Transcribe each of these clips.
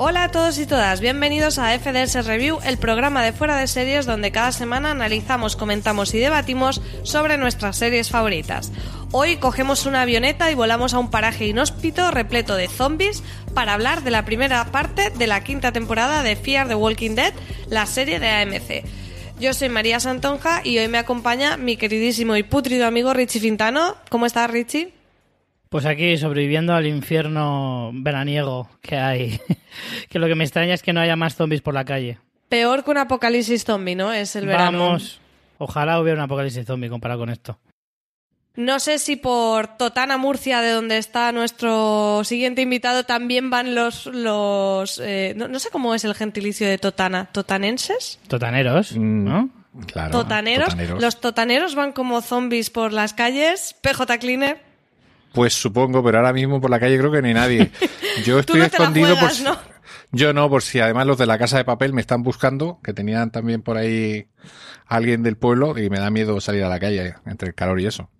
Hola a todos y todas, bienvenidos a FDS Review, el programa de fuera de series donde cada semana analizamos, comentamos y debatimos sobre nuestras series favoritas. Hoy cogemos una avioneta y volamos a un paraje inhóspito repleto de zombies para hablar de la primera parte de la quinta temporada de Fear the Walking Dead, la serie de AMC. Yo soy María Santonja y hoy me acompaña mi queridísimo y putrido amigo Richie Fintano. ¿Cómo estás, Richie? Pues aquí sobreviviendo al infierno veraniego que hay. que lo que me extraña es que no haya más zombies por la calle. Peor que un apocalipsis zombie, ¿no? Es el verano. Vamos. Ojalá hubiera un apocalipsis zombie comparado con esto. No sé si por Totana, Murcia, de donde está nuestro siguiente invitado, también van los... los eh, no, no sé cómo es el gentilicio de Totana. ¿Totanenses? Totaneros, ¿no? Claro. ¿Totaneros? Los totaneros van como zombies por las calles. PJ Cleaner. Pues supongo, pero ahora mismo por la calle creo que ni nadie. Yo Tú estoy no te la escondido por. ¿no? Yo no, por si además los de la casa de papel me están buscando, que tenían también por ahí alguien del pueblo y me da miedo salir a la calle entre el calor y eso.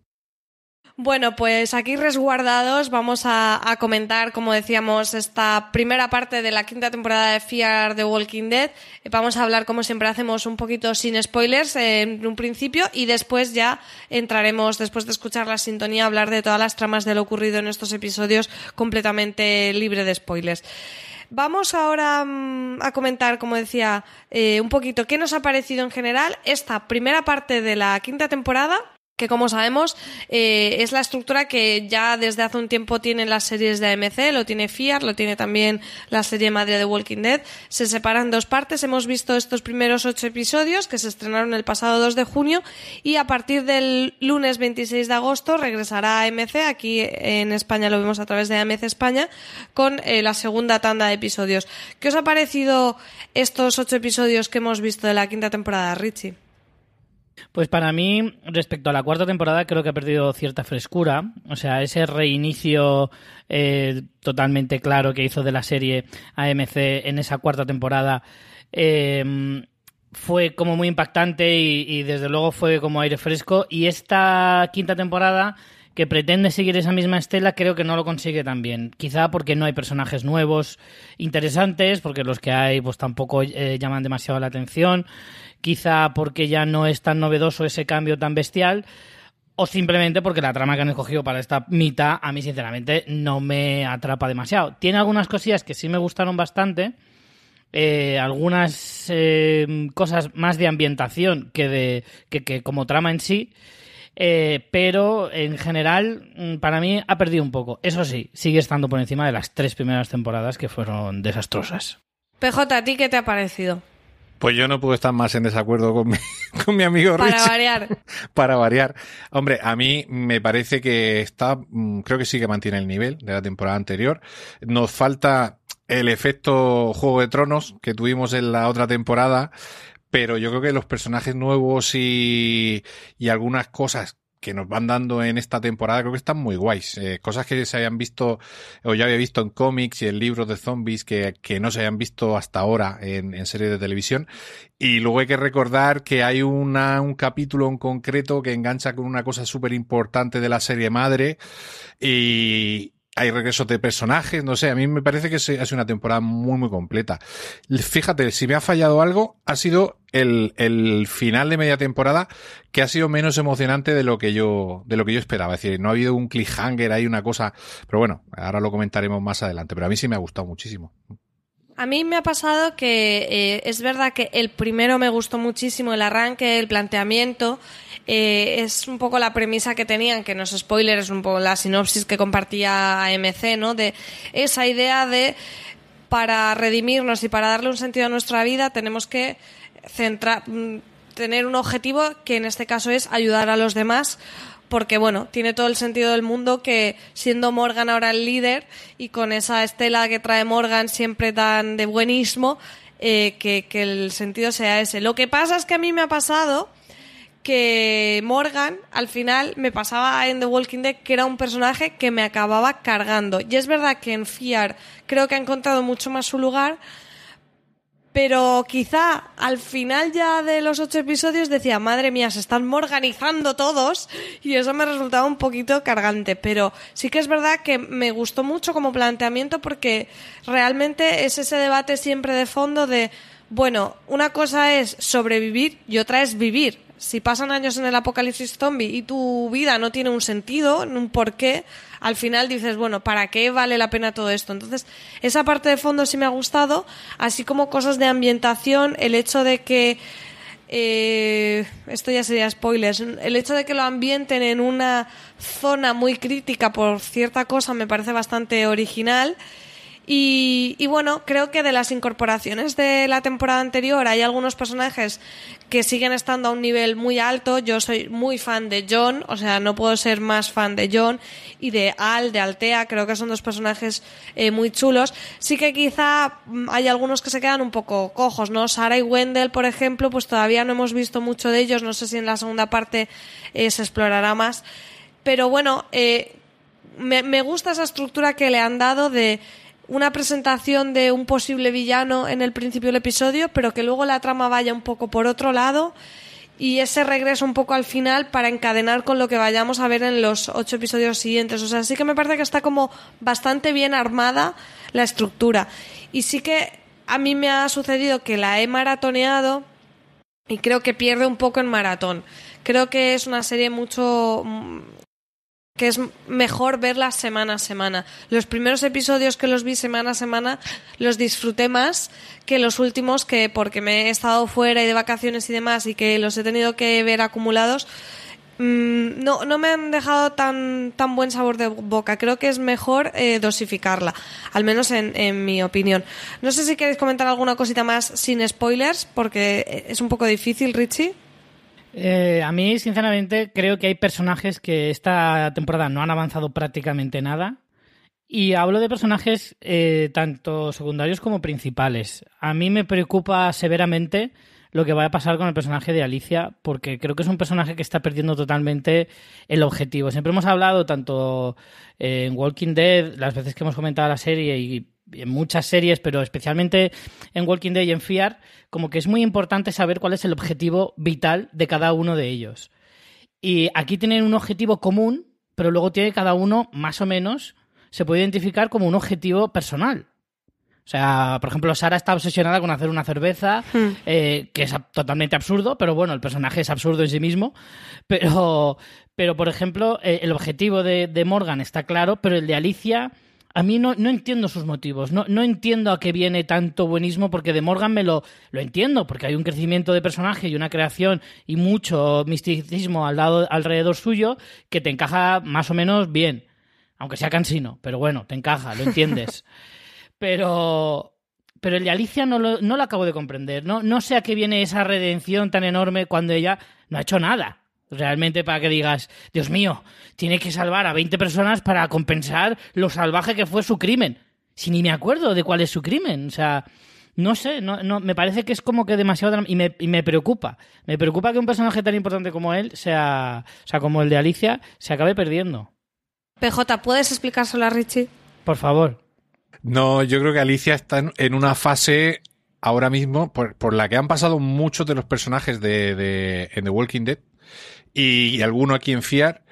Bueno, pues aquí resguardados vamos a, comentar, como decíamos, esta primera parte de la quinta temporada de Fear the Walking Dead. Eh, Vamos a hablar, como siempre hacemos, un poquito sin spoilers eh, en un principio y después ya entraremos, después de escuchar la sintonía, a hablar de todas las tramas de lo ocurrido en estos episodios completamente libre de spoilers. Vamos ahora mm, a comentar, como decía, eh, un poquito qué nos ha parecido en general esta primera parte de la quinta temporada que como sabemos eh, es la estructura que ya desde hace un tiempo tienen las series de AMC, lo tiene FIAR, lo tiene también la serie madre de Walking Dead. Se separan dos partes. Hemos visto estos primeros ocho episodios que se estrenaron el pasado 2 de junio y a partir del lunes 26 de agosto regresará AMC. Aquí en España lo vemos a través de AMC España con eh, la segunda tanda de episodios. ¿Qué os ha parecido estos ocho episodios que hemos visto de la quinta temporada, Richie? Pues para mí, respecto a la cuarta temporada, creo que ha perdido cierta frescura. O sea, ese reinicio eh, totalmente claro que hizo de la serie AMC en esa cuarta temporada eh, fue como muy impactante y, y desde luego fue como aire fresco. Y esta quinta temporada que pretende seguir esa misma estela creo que no lo consigue tan bien. Quizá porque no hay personajes nuevos interesantes, porque los que hay pues tampoco eh, llaman demasiado la atención, quizá porque ya no es tan novedoso ese cambio tan bestial, o simplemente porque la trama que han escogido para esta mitad a mí sinceramente no me atrapa demasiado. Tiene algunas cosillas que sí me gustaron bastante, eh, algunas eh, cosas más de ambientación que de que, que como trama en sí. Eh, pero en general, mm, para mí ha perdido un poco. Eso sí, sigue estando por encima de las tres primeras temporadas que fueron desastrosas. PJ, ¿a ti qué te ha parecido? Pues yo no puedo estar más en desacuerdo con mi, con mi amigo Para Richie. variar. Para variar. Hombre, a mí me parece que está, mm, creo que sí que mantiene el nivel de la temporada anterior. Nos falta el efecto Juego de Tronos que tuvimos en la otra temporada, pero yo creo que los personajes nuevos y, y algunas cosas que nos van dando en esta temporada creo que están muy guays. Eh, cosas que se hayan visto o ya había visto en cómics y en libros de zombies que, que no se hayan visto hasta ahora en, en series de televisión. Y luego hay que recordar que hay una, un capítulo en concreto que engancha con una cosa súper importante de la serie madre y hay regresos de personajes, no sé, a mí me parece que ha sido una temporada muy, muy completa. Fíjate, si me ha fallado algo, ha sido el, el final de media temporada que ha sido menos emocionante de lo que yo, de lo que yo esperaba. Es decir, no ha habido un cliffhanger, hay una cosa, pero bueno, ahora lo comentaremos más adelante, pero a mí sí me ha gustado muchísimo. A mí me ha pasado que eh, es verdad que el primero me gustó muchísimo, el arranque, el planteamiento. Eh, es un poco la premisa que tenían, que no es spoiler, es un poco la sinopsis que compartía AMC, ¿no? De esa idea de para redimirnos y para darle un sentido a nuestra vida tenemos que centrar, mm, tener un objetivo que en este caso es ayudar a los demás porque bueno, tiene todo el sentido del mundo que siendo Morgan ahora el líder y con esa estela que trae Morgan siempre tan de buenismo, eh, que, que el sentido sea ese. Lo que pasa es que a mí me ha pasado que Morgan al final me pasaba en The Walking Dead que era un personaje que me acababa cargando. Y es verdad que en Fiar creo que ha encontrado mucho más su lugar, pero quizá al final ya de los ocho episodios decía, madre mía, se están morganizando todos y eso me resultaba un poquito cargante, pero sí que es verdad que me gustó mucho como planteamiento porque realmente es ese debate siempre de fondo de, bueno, una cosa es sobrevivir y otra es vivir. Si pasan años en el apocalipsis zombie y tu vida no tiene un sentido, un porqué, al final dices, bueno, ¿para qué vale la pena todo esto? Entonces, esa parte de fondo sí me ha gustado, así como cosas de ambientación, el hecho de que eh, esto ya sería spoilers. El hecho de que lo ambienten en una zona muy crítica por cierta cosa me parece bastante original. Y, bueno, creo que de las incorporaciones de la temporada anterior hay algunos personajes que siguen estando a un nivel muy alto. Yo soy muy fan de John, o sea, no puedo ser más fan de John y de Al, de Altea. Creo que son dos personajes eh, muy chulos. Sí que quizá hay algunos que se quedan un poco cojos, ¿no? Sara y Wendell, por ejemplo, pues todavía no hemos visto mucho de ellos. No sé si en la segunda parte eh, se explorará más. Pero bueno, eh, me, me gusta esa estructura que le han dado de una presentación de un posible villano en el principio del episodio, pero que luego la trama vaya un poco por otro lado y ese regreso un poco al final para encadenar con lo que vayamos a ver en los ocho episodios siguientes. O sea, sí que me parece que está como bastante bien armada la estructura. Y sí que a mí me ha sucedido que la he maratoneado y creo que pierde un poco en maratón. Creo que es una serie mucho que es mejor verla semana a semana. Los primeros episodios que los vi semana a semana los disfruté más que los últimos que porque me he estado fuera y de vacaciones y demás y que los he tenido que ver acumulados mmm, no, no me han dejado tan, tan buen sabor de boca. Creo que es mejor eh, dosificarla, al menos en, en mi opinión. No sé si queréis comentar alguna cosita más sin spoilers, porque es un poco difícil, Richie. Eh, a mí, sinceramente, creo que hay personajes que esta temporada no han avanzado prácticamente nada. Y hablo de personajes eh, tanto secundarios como principales. A mí me preocupa severamente lo que va a pasar con el personaje de Alicia, porque creo que es un personaje que está perdiendo totalmente el objetivo. Siempre hemos hablado, tanto en Walking Dead, las veces que hemos comentado la serie y en muchas series, pero especialmente en Walking Dead y en Fear, como que es muy importante saber cuál es el objetivo vital de cada uno de ellos. Y aquí tienen un objetivo común, pero luego tiene cada uno más o menos, se puede identificar como un objetivo personal. O sea, por ejemplo, Sara está obsesionada con hacer una cerveza, hmm. eh, que es totalmente absurdo, pero bueno, el personaje es absurdo en sí mismo. Pero, pero por ejemplo, eh, el objetivo de, de Morgan está claro, pero el de Alicia a mí no, no entiendo sus motivos, no, no, entiendo a qué viene tanto buenismo, porque de Morgan me lo, lo entiendo, porque hay un crecimiento de personaje y una creación y mucho misticismo al lado, alrededor suyo que te encaja más o menos bien, aunque sea cansino, pero bueno, te encaja, lo entiendes. pero, pero el de Alicia no lo, no lo acabo de comprender. No, no sé a qué viene esa redención tan enorme cuando ella no ha hecho nada. Realmente para que digas, Dios mío, tiene que salvar a 20 personas para compensar lo salvaje que fue su crimen. Si ni me acuerdo de cuál es su crimen. O sea, no sé, no, no, me parece que es como que demasiado... Y me, y me preocupa. Me preocupa que un personaje tan importante como él, sea, o sea, como el de Alicia, se acabe perdiendo. PJ, ¿puedes explicárselo a Richie? Por favor. No, yo creo que Alicia está en una fase ahora mismo por, por la que han pasado muchos de los personajes de, de en The Walking Dead y, alguno aquí en Fiar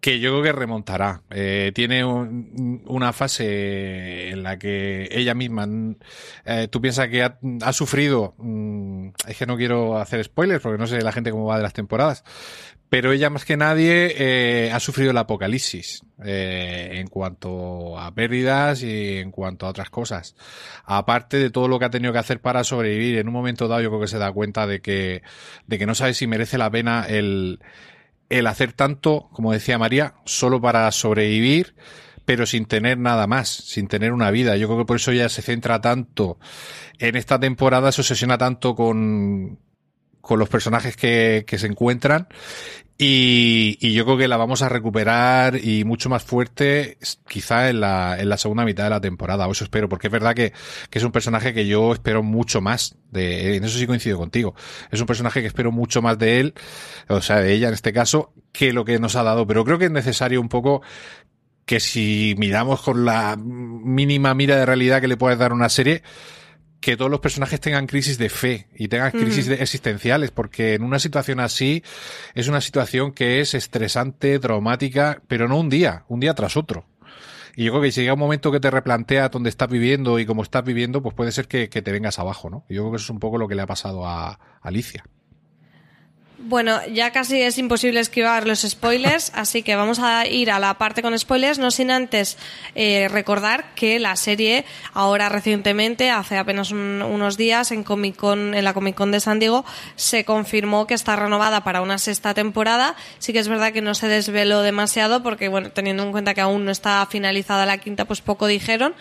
que yo creo que remontará. Eh, tiene una fase en la que ella misma, eh, tú piensas que ha, ha sufrido, mm, es que no quiero hacer spoilers porque no sé la gente cómo va de las temporadas, pero ella más que nadie eh, ha sufrido el apocalipsis eh, en cuanto a pérdidas y en cuanto a otras cosas. Aparte de todo lo que ha tenido que hacer para sobrevivir, en un momento dado yo creo que se da cuenta de que, de que no sabe si merece la pena el, el hacer tanto, como decía María, solo para sobrevivir, pero sin tener nada más, sin tener una vida. Yo creo que por eso ella se centra tanto en esta temporada, se obsesiona tanto con, con los personajes que, que se encuentran y, y, yo creo que la vamos a recuperar y mucho más fuerte quizá en la, en la segunda mitad de la temporada, o eso espero, porque es verdad que, que es un personaje que yo espero mucho más de, en eso sí coincido contigo, es un personaje que espero mucho más de él, o sea, de ella en este caso, que lo que nos ha dado, pero creo que es necesario un poco que si miramos con la mínima mira de realidad que le puedes dar una serie, que todos los personajes tengan crisis de fe y tengan crisis de existenciales, porque en una situación así es una situación que es estresante, traumática, pero no un día, un día tras otro. Y yo creo que si llega un momento que te replantea dónde estás viviendo y cómo estás viviendo, pues puede ser que, que te vengas abajo, ¿no? Y yo creo que eso es un poco lo que le ha pasado a Alicia. Bueno, ya casi es imposible esquivar los spoilers, así que vamos a ir a la parte con spoilers, no sin antes eh, recordar que la serie, ahora recientemente, hace apenas unos días, en Comic Con, en la Comic Con de San Diego, se confirmó que está renovada para una sexta temporada. Sí que es verdad que no se desveló demasiado, porque bueno, teniendo en cuenta que aún no está finalizada la quinta, pues poco dijeron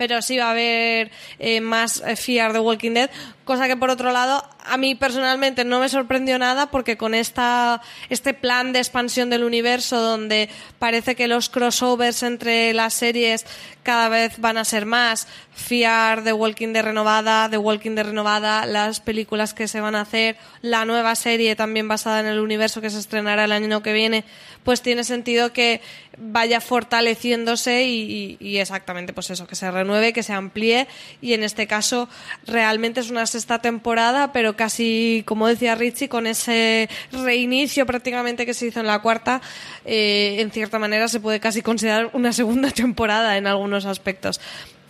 pero sí va a haber eh, más eh, Fear de Walking Dead, cosa que por otro lado a mí personalmente no me sorprendió nada porque con esta este plan de expansión del universo donde parece que los crossovers entre las series cada vez van a ser más, Fear de Walking Dead renovada, The Walking Dead renovada, las películas que se van a hacer, la nueva serie también basada en el universo que se estrenará el año que viene, pues tiene sentido que vaya fortaleciéndose y, y exactamente pues eso, que se renueve, que se amplíe y en este caso realmente es una sexta temporada, pero casi, como decía Richie, con ese reinicio prácticamente que se hizo en la cuarta, eh, en cierta manera se puede casi considerar una segunda temporada en algunos aspectos.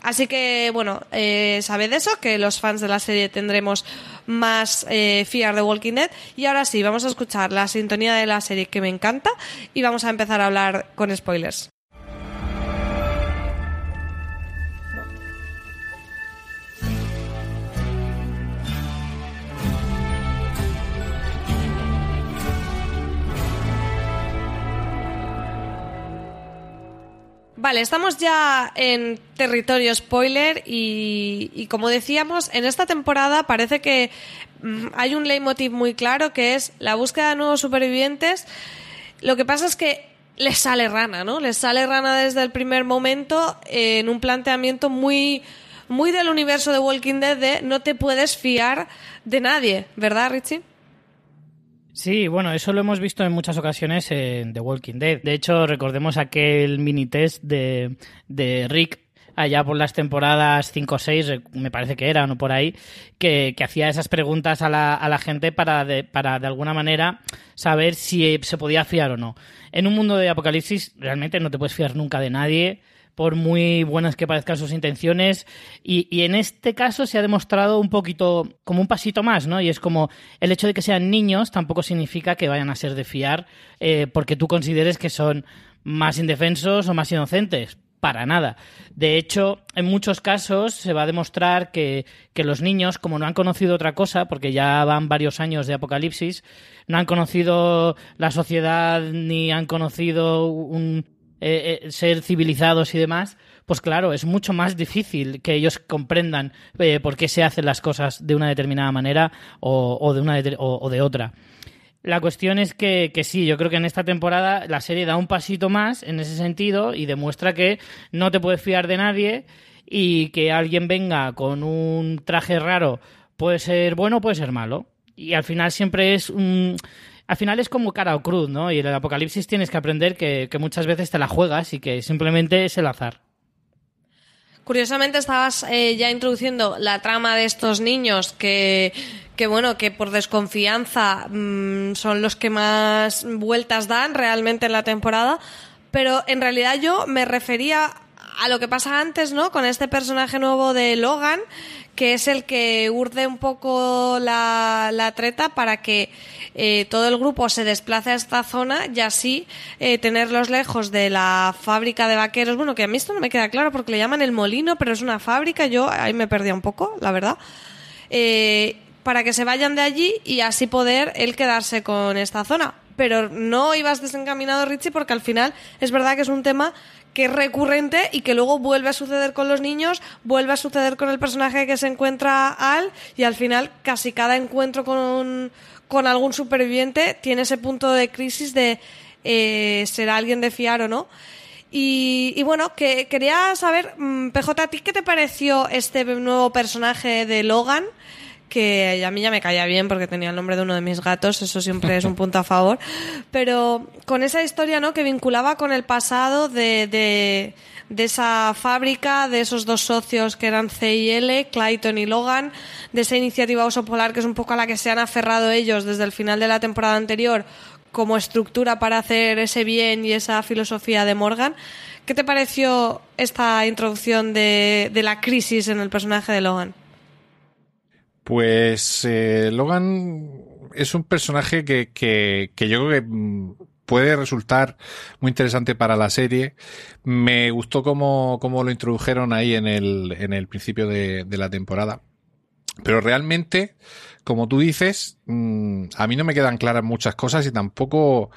Así que, bueno, eh, sabed eso, que los fans de la serie tendremos más eh, Fear the Walking Dead. Y ahora sí, vamos a escuchar la sintonía de la serie que me encanta y vamos a empezar a hablar con spoilers. Vale, estamos ya en territorio spoiler y, como decíamos, en esta temporada parece que mm, hay un leitmotiv muy claro que es la búsqueda de nuevos supervivientes. Lo que pasa es que les sale rana, ¿no? Les sale rana desde el primer momento en un planteamiento muy, muy del universo de Walking Dead de no te puedes fiar de nadie, ¿verdad, Richie? Sí, bueno, eso lo hemos visto en muchas ocasiones en The Walking Dead. De hecho, recordemos aquel mini test de, de Rick allá por las temporadas 5 o 6, me parece que eran o por ahí, que, que hacía esas preguntas a la, a la gente para de, para de alguna manera saber si se podía fiar o no. En un mundo de apocalipsis realmente no te puedes fiar nunca de nadie por muy buenas que parezcan sus intenciones. Y, en este caso se ha demostrado un poquito como un pasito más, ¿no? Y es como el hecho de que sean niños tampoco significa que vayan a ser de fiar eh, porque tú consideres que son más indefensos o más inocentes. Para nada. De hecho, en muchos casos se va a demostrar que, los niños, como no han conocido otra cosa, porque ya van varios años de apocalipsis, no han conocido la sociedad ni han conocido un, eh, eh, ser civilizados y demás, pues claro, es mucho más difícil que ellos comprendan eh, por qué se hacen las cosas de una determinada manera o, de, una o, de otra. La cuestión es que, que, sí, yo creo que en esta temporada la serie da un pasito más en ese sentido y demuestra que no te puedes fiar de nadie y que alguien venga con un traje raro puede ser bueno o puede ser malo. Y al final siempre es un... Al final es como cara o cruz, ¿no? Y en el apocalipsis tienes que aprender que, muchas veces te la juegas y que simplemente es el azar. Curiosamente estabas eh, ya introduciendo la trama de estos niños que, que bueno, que por desconfianza mm, son los que más vueltas dan realmente en la temporada, pero en realidad yo me refería a lo que pasa antes, ¿no? Con este personaje nuevo de Logan, que es el que urde un poco la treta para que eh, todo el grupo se desplace a esta zona y así eh, tenerlos lejos de la fábrica de vaqueros. Bueno, que a mí esto no me queda claro porque le llaman el molino, pero es una fábrica. Yo ahí me perdí un poco, la verdad. Eh, para que se vayan de allí y así poder él quedarse con esta zona. Pero no ibas desencaminado, Richie, porque al final es verdad que es un tema que es recurrente y que luego vuelve a suceder con los niños, vuelve a suceder con el personaje que se encuentra Al y al final casi cada encuentro con, con algún superviviente tiene ese punto de crisis de eh, será alguien de fiar o no. Y, bueno, que quería saber, mm, PJ, ¿a ti qué te pareció este nuevo personaje de Logan? que a mí ya me caía bien porque tenía el nombre de uno de mis gatos, eso siempre es un punto a favor, pero con esa historia ¿no? que vinculaba con el pasado de, de, de esa fábrica, de esos dos socios que eran C y L, Clayton y Logan, de esa iniciativa Oso Polar que es un poco a la que se han aferrado ellos desde el final de la temporada anterior como estructura para hacer ese bien y esa filosofía de Morgan. ¿Qué te pareció esta introducción de, la crisis en el personaje de Logan? Pues eh, Logan es un personaje que, que, que yo creo que mm, puede resultar muy interesante para la serie. Me gustó cómo, cómo lo introdujeron ahí en el, en el principio de, la temporada. Pero realmente, como tú dices, mm, a mí no me quedan claras muchas cosas y tampoco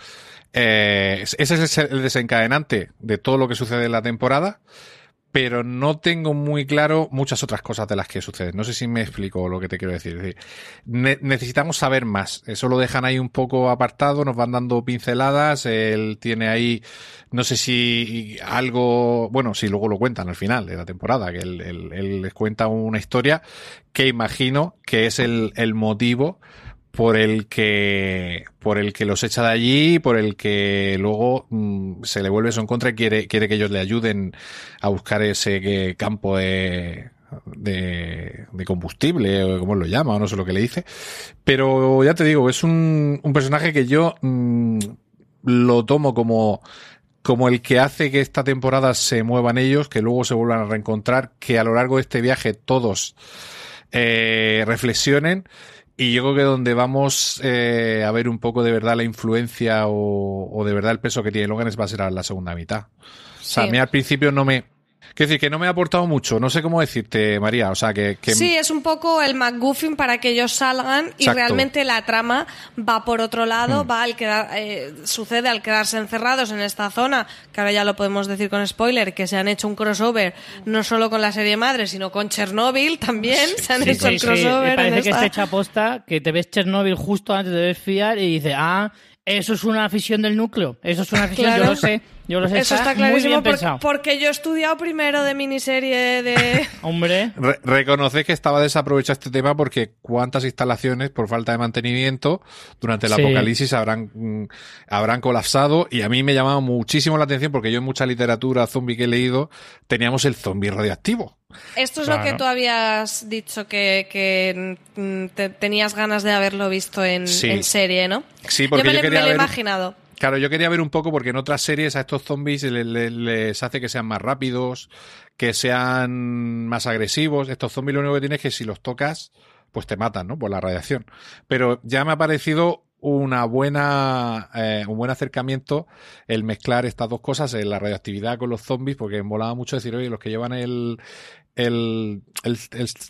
eh, ese es el desencadenante de todo lo que sucede en la temporada pero no tengo muy claro muchas otras cosas de las que suceden. No sé si me explico lo que te quiero decir. necesitamos saber más. Eso lo dejan ahí un poco apartado, nos van dando pinceladas. Él tiene ahí, no sé si algo, bueno, si luego lo cuentan al final de la temporada, que él, él les cuenta una historia que imagino que es el motivo por el que por el que los echa de allí, por el que luego mm, se le vuelve eso en contra y quiere, quiere que ellos le ayuden a buscar ese campo de, de, de, combustible, o como lo llama, o no sé lo que le dice. Pero ya te digo, es un, un personaje que yo mm, lo tomo como, como el que hace que esta temporada se muevan ellos, que luego se vuelvan a reencontrar, que a lo largo de este viaje todos eh, reflexionen y yo creo que donde vamos eh, a ver un poco de verdad la influencia o, o, de verdad el peso que tiene Logan es va a ser a la segunda mitad. O sea, a mí al principio no me, Quiero decir, que no me ha aportado mucho. No sé cómo decirte, María. O sea, que. Sí, es un poco el McGuffin para que ellos salgan y realmente la trama va por otro lado, mm. va al quedar. Eh, sucede al quedarse encerrados en esta zona, que ahora ya lo podemos decir con spoiler, que se han hecho un crossover no solo con la serie madre, sino con Chernobyl también. se han hecho el crossover. Me parece que está hecha aposta, que te ves Chernobyl justo antes de ver Fiar y dices, ah, eso es una fisión del núcleo. Eso es una fisión, yo lo sé. Yo lo sé, Eso está, clarísimo porque, yo he estudiado primero de miniserie de... Hombre. Re que estaba desaprovechado este tema porque cuántas instalaciones por falta de mantenimiento durante el apocalipsis habrán, habrán colapsado y a mí me llamaba muchísimo la atención porque yo en mucha literatura zombie que he leído teníamos el zombie radioactivo. Esto es lo que tú habías dicho que, mm, tenías ganas de haberlo visto en, serie, ¿no? Sí, porque yo, me, quería lo he imaginado. Claro, yo quería ver un poco porque en otras series a estos zombies les, hace que sean más rápidos, que sean más agresivos. Estos zombies lo único que tienes es que si los tocas, pues te matan, ¿no? Por la radiación. Pero ya me ha parecido una buena, eh, un buen acercamiento el mezclar estas dos cosas, la radioactividad con los zombies, porque me molaba mucho decir, oye, los que llevan el, el, el,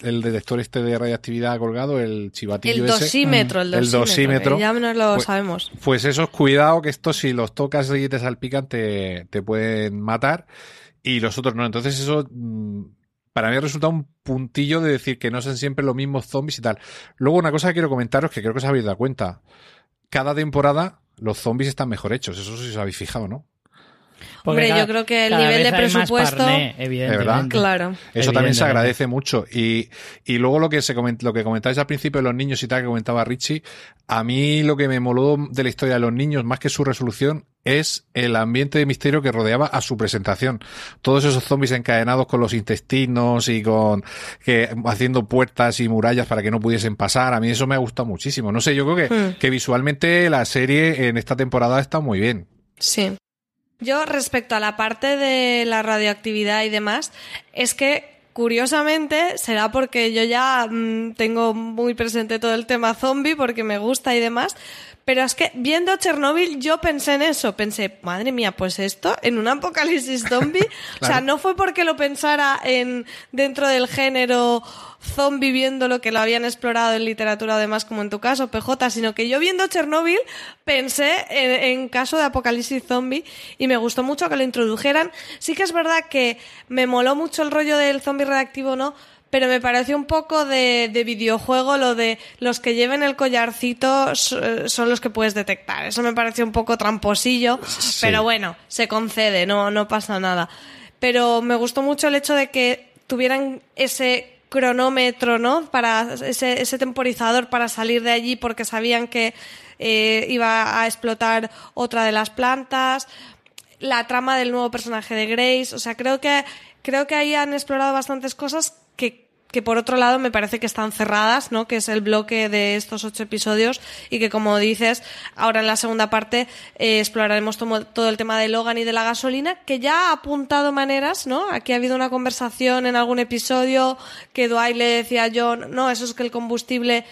el, detector este de radiactividad colgado, el chivatillo el dosímetro, el dosímetro, ya no lo pues, sabemos. Pues eso, cuidado que esto si los tocas y te salpican te, te pueden matar. y los otros no. Entonces eso mm, para mí ha resultado un puntillo de decir que no son siempre los mismos zombies y tal. Luego una cosa que quiero comentaros que creo que os habéis dado cuenta. Cada temporada los zombies están mejor hechos, eso sí os habéis fijado, ¿no? Hombre, yo creo que el nivel de presupuesto. evidentemente. Claro. Eso también se agradece mucho. Y, y luego lo que se lo que comentáis al principio de los niños y tal que comentaba Richie, a mí lo que me moló de la historia de los niños, más que su resolución, es el ambiente de misterio que rodeaba a su presentación. Todos esos zombies encadenados con los intestinos y con que haciendo puertas y murallas para que no pudiesen pasar. A mí eso me ha gustado muchísimo. No sé, yo creo que, Hmm. que visualmente la serie en esta temporada está muy bien. Sí. Yo, respecto a la parte de la radioactividad y demás, es que curiosamente será porque yo ya mm, tengo muy presente todo el tema zombie porque me gusta y demás. Pero es que viendo Chernobyl yo pensé en eso, pensé, madre mía, pues esto en un apocalipsis zombie, o sea, no fue porque lo pensara en dentro del género zombie viendo lo que lo habían explorado en literatura además como en tu caso, PJ, sino que yo viendo Chernobyl pensé en, en caso de apocalipsis zombie y me gustó mucho que lo introdujeran. Sí que es verdad que me moló mucho el rollo del zombie reactivo, ¿no? pero me pareció un poco de, de videojuego lo de los que lleven el collarcito so- son los que puedes detectar. Eso me pareció un poco tramposillo, pero bueno, se concede, no, no pasa nada. Pero me gustó mucho el hecho de que tuvieran ese cronómetro, ¿no? Para ese, temporizador para salir de allí porque sabían que eh, iba a explotar otra de las plantas la trama del nuevo personaje de Grace. O sea, creo que, creo que ahí han explorado bastantes cosas que, que por otro lado me parece que están cerradas, ¿no? Que es el bloque de estos ocho episodios y que como dices, ahora en la segunda parte eh, exploraremos todo el tema de Logan y de la gasolina, que ya ha apuntado maneras, ¿no? Aquí ha habido una conversación en algún episodio que Dwight le decía a John, no, eso es que el combustible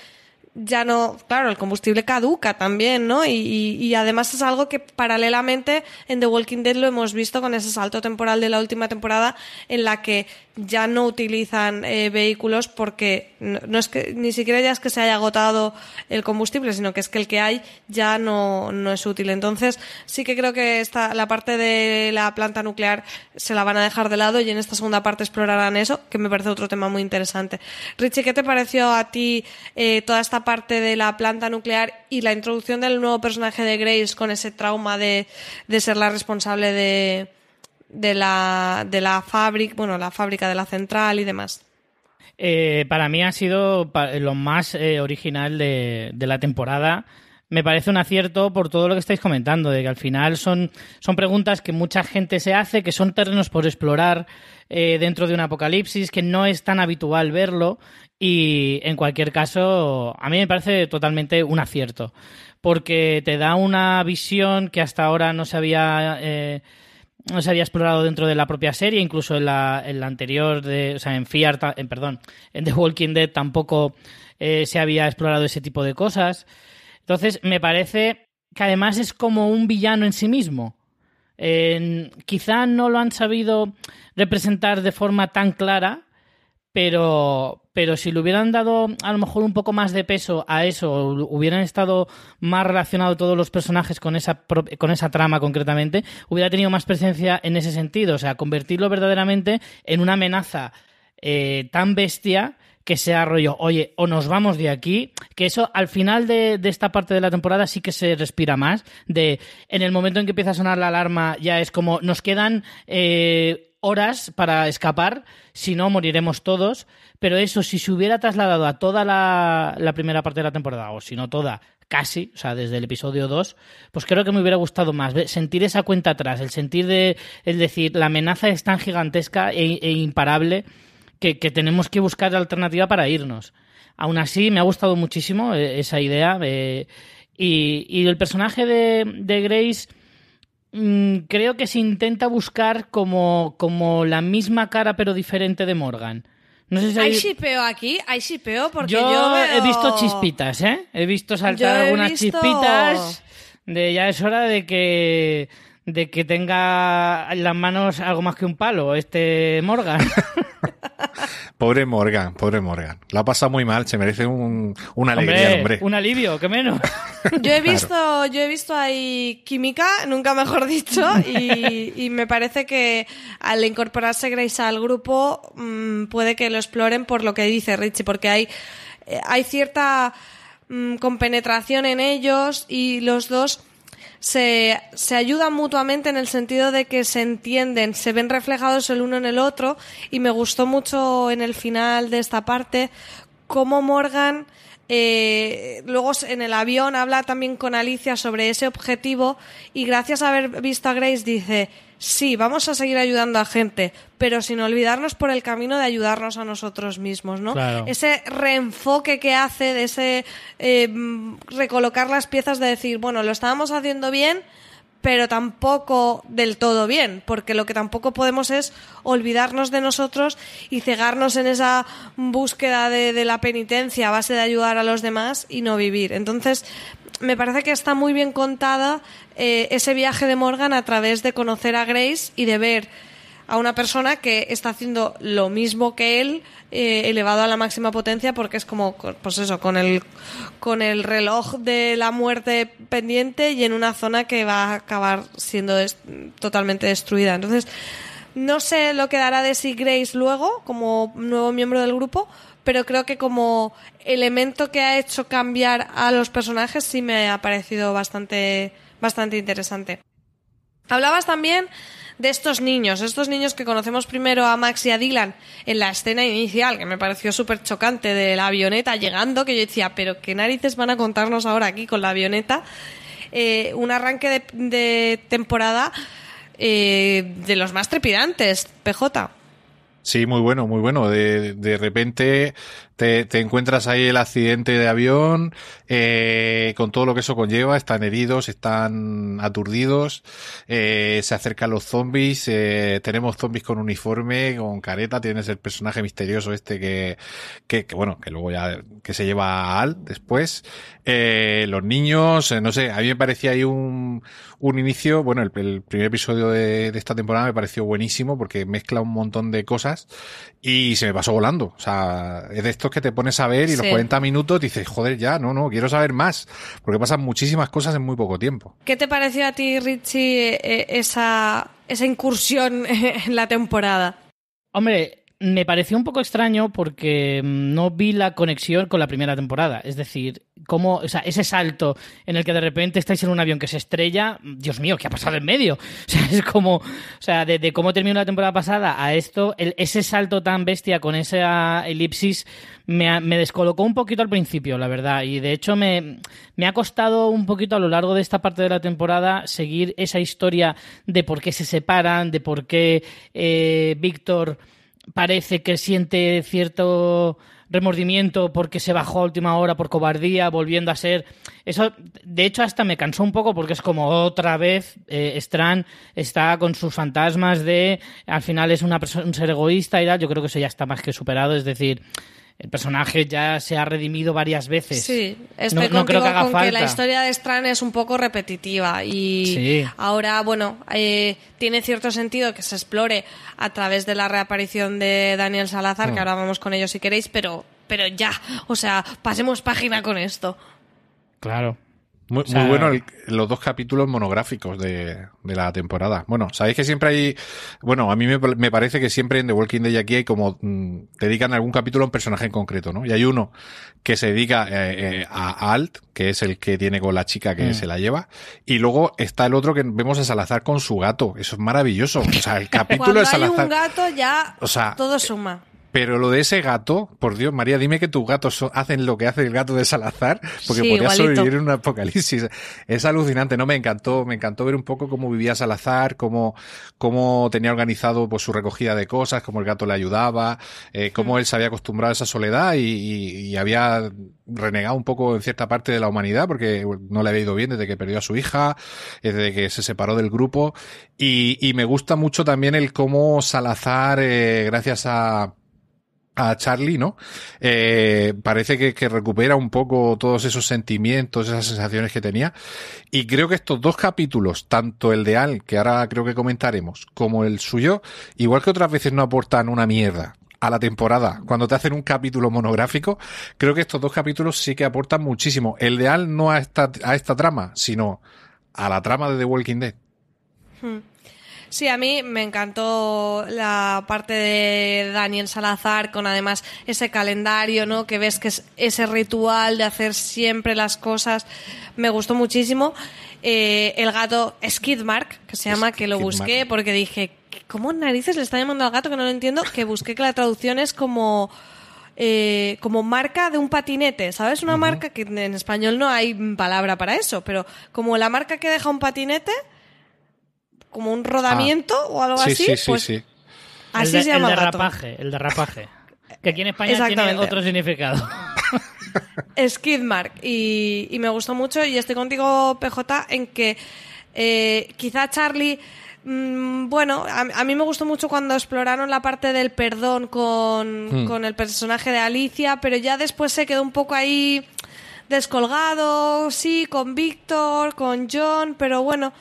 ya no, claro, el combustible caduca también, ¿no? Y, y- y además es algo que paralelamente en The Walking Dead lo hemos visto con ese salto temporal de la última temporada en la que ya no utilizan eh, vehículos porque no, es que ni siquiera ya es que se haya agotado el combustible, sino que es que el que hay ya no, no es útil. Entonces sí que creo que esta, la parte de la planta nuclear se la van a dejar de lado y en esta segunda parte explorarán eso, que me parece otro tema muy interesante. Richie, ¿qué te pareció a ti eh, toda esta parte de la planta nuclear y la introducción del nuevo personaje de Grace con ese trauma de, de ser la responsable de, de la, de la fábrica, bueno, la fábrica de la central y demás? Eh, para mí ha sido lo más eh, original de la temporada. Me parece un acierto por todo lo que estáis comentando, de que al final son, son preguntas que mucha gente se hace, que son terrenos por explorar eh, dentro de un apocalipsis, que no es tan habitual verlo y en cualquier caso a mí me parece totalmente un acierto, porque te da una visión que hasta ahora no se había... eh, no se había explorado dentro de la propia serie, incluso en la, en la anterior, de, o sea, en Fear, perdón, en The Walking Dead tampoco eh, se había explorado ese tipo de cosas. Entonces, me parece que además es como un villano en sí mismo. Quizá no lo han sabido representar de forma tan clara, pero, pero si le hubieran dado a lo mejor un poco más de peso a eso, hubieran estado más relacionados todos los personajes con esa, con esa trama concretamente, hubiera tenido más presencia en ese sentido. O sea, convertirlo verdaderamente en una amenaza eh, tan bestia que sea rollo, oye, o nos vamos de aquí, que eso al final de, de esta parte de la temporada sí que se respira más, de en el momento en que empieza a sonar la alarma ya es como nos quedan eh, horas para escapar, si no moriremos todos, pero eso si se hubiera trasladado a toda la, la primera parte de la temporada, o si no toda, casi, o sea, desde el episodio 2, pues creo que me hubiera gustado más sentir esa cuenta atrás, el sentir de, el decir, la amenaza es tan gigantesca e, e imparable que, que tenemos que buscar alternativa para irnos. Aún así, me ha gustado muchísimo eh, esa idea. eh, y, y el personaje de, de Grace mm, creo que se intenta buscar como, como la misma cara pero diferente de Morgan. No sé si ¿Hay hay- shipeo aquí? ¿Hay shipeo? Porque yo, yo, veo- he visto chispitas, ¿eh? He visto saltar he algunas visto- chispitas de ya es hora de que de que tenga en las manos algo más que un palo este Morgan. Pobre Morgan, pobre Morgan. La ha pasado muy mal, se merece un, una alegría, hombre. Un alivio, que menos. Yo he visto, yo he visto ahí química, nunca mejor dicho, y, y me parece que al incorporarse Grace al grupo mmm, puede que lo exploren por lo que dice Richie, porque hay, eh, hay cierta mmm, compenetración en ellos y los dos se, se ayudan mutuamente en el sentido de que se entienden, se ven reflejados el uno en el otro y me gustó mucho en el final de esta parte cómo Morgan eh, luego en el avión habla también con Alicia sobre ese objetivo y gracias a haber visto a Grace dice sí, vamos a seguir ayudando a gente, pero sin olvidarnos por el camino de ayudarnos a nosotros mismos, ¿no? Claro. Ese reenfoque que hace de ese eh, recolocar las piezas de decir, bueno, lo estábamos haciendo bien, pero tampoco del todo bien, porque lo que tampoco podemos es olvidarnos de nosotros y cegarnos en esa búsqueda de, de, la penitencia a base de ayudar a los demás y no vivir. Entonces, me parece que está muy bien contada eh, ese viaje de Morgan a través de conocer a Grace y de ver a una persona que está haciendo lo mismo que él, eh, elevado a la máxima potencia, porque es como, pues eso, con el, con el reloj de la muerte pendiente y en una zona que va a acabar siendo totalmente destruida. Entonces, no sé lo que dará de sí Grace luego, como nuevo miembro del grupo, pero creo que como elemento que ha hecho cambiar a los personajes sí me ha parecido bastante, bastante interesante. Hablabas también de estos niños, estos niños que conocemos primero a Max y a Dylan en la escena inicial, que me pareció súper chocante de la avioneta llegando, que yo decía, pero qué narices van a contarnos ahora aquí con la avioneta. Eh, un arranque de, de temporada eh, de los más trepidantes, PJ. Sí, muy bueno, muy bueno. De, de repente te, te, encuentras ahí el accidente de avión, eh, con todo lo que eso conlleva, están heridos, están aturdidos, eh, se acercan los zombies, eh, tenemos zombies con uniforme, con careta, tienes el personaje misterioso este que, que, que bueno, que luego ya, que se lleva a Al después, eh, los niños, no sé, a mí me parecía ahí un, un inicio, bueno, el, el primer episodio de, de esta temporada me pareció buenísimo porque mezcla un montón de cosas y se me pasó volando, o sea, es de estos que te pones a ver y sí. los 40 minutos dices, joder, ya, no, no, quiero saber más, porque pasan muchísimas cosas en muy poco tiempo. ¿Qué te pareció a ti, Richie, esa, esa incursión en la temporada? Hombre, me pareció un poco extraño porque no vi la conexión con la primera temporada. Es decir, cómo, o sea, ese salto en el que de repente estáis en un avión que se estrella, Dios mío, ¿qué ha pasado en medio? O sea, es como, o sea, de, de cómo terminó la temporada pasada a esto, ese salto tan bestia con esa elipsis me, me, descolocó un poquito al principio, la verdad. Y de hecho me, me ha costado un poquito a lo largo de esta parte de la temporada seguir esa historia de por qué se separan, de por qué eh, Víctor parece que siente cierto remordimiento porque se bajó a última hora por cobardía, volviendo a ser. Eso, de hecho, hasta me cansó un poco porque es como otra vez eh, Strand está con sus fantasmas de al final es una persona, un ser egoísta y tal. Yo creo que eso ya está más que superado. Es decir, el personaje ya se ha redimido varias veces. Sí, estoy no, no creo que haga con falta. que la historia de Strand es un poco repetitiva y sí. ahora, bueno, eh, tiene cierto sentido que se explore a través de la reaparición de Daniel Salazar, que ahora vamos con ello si queréis, pero, pero ya, o sea, pasemos página con esto. Claro. Muy, o sea, muy bueno el, los dos capítulos monográficos de, de, la temporada. Bueno, sabéis que siempre hay, bueno, a mí me, me parece que siempre en The Walking Dead aquí hay como, mmm, dedican algún capítulo a un personaje en concreto, ¿no? Y hay uno que se dedica eh, eh, a Alt, que es el que tiene con la chica que mm. se la lleva, y luego está el otro que vemos a Salazar con su gato. Eso es maravilloso. O sea, el capítulo de Salazar. Hay un gato ya o sea, todo suma. Pero lo de ese gato, por Dios, María, dime que tus gatos hacen lo que hace el gato de Salazar, porque sí, podría igualito. sobrevivir en un apocalipsis. Es alucinante, ¿no? Me encantó, me encantó ver un poco cómo vivía Salazar, cómo, cómo tenía organizado pues su recogida de cosas, cómo el gato le ayudaba, eh, cómo mm. él se había acostumbrado a esa soledad y, y, y, había renegado un poco en cierta parte de la humanidad porque no le había ido bien desde que perdió a su hija, desde que se separó del grupo. Y, y me gusta mucho también el cómo Salazar, eh, gracias a a Charlie, ¿no? Eh, parece que, recupera un poco todos esos sentimientos, esas sensaciones que tenía. Y creo que estos dos capítulos, tanto el de Al, que ahora creo que comentaremos, como el suyo, igual que otras veces no aportan una mierda a la temporada, cuando te hacen un capítulo monográfico, creo que estos dos capítulos sí que aportan muchísimo. El de Al no a esta, a esta trama, sino a la trama de The Walking Dead. Hmm. Sí, a mí me encantó la parte de Daniel Salazar con además ese calendario, ¿no? Que ves que es ese ritual de hacer siempre las cosas. Me gustó muchísimo. Eh, el gato Skidmark, que se llama, que lo busqué porque dije, ¿cómo narices le está llamando al gato que no lo entiendo? Que busqué que la traducción es como... Eh, como marca de un patinete, ¿sabes? Una marca que en español no hay palabra para eso, pero como la marca que deja un patinete, como un rodamiento Ah. o algo Sí, así, sí, sí, pues sí. así se llama el derrapaje, el derrapaje. Que aquí en España tiene otro significado. Skidmark y, y me gustó mucho y estoy contigo PJ en que eh, quizá Charlie mm, bueno a, a mí me gustó mucho cuando exploraron la parte del perdón con, Hmm. con el personaje de Alicia pero ya después se quedó un poco ahí descolgado sí con Víctor con John pero bueno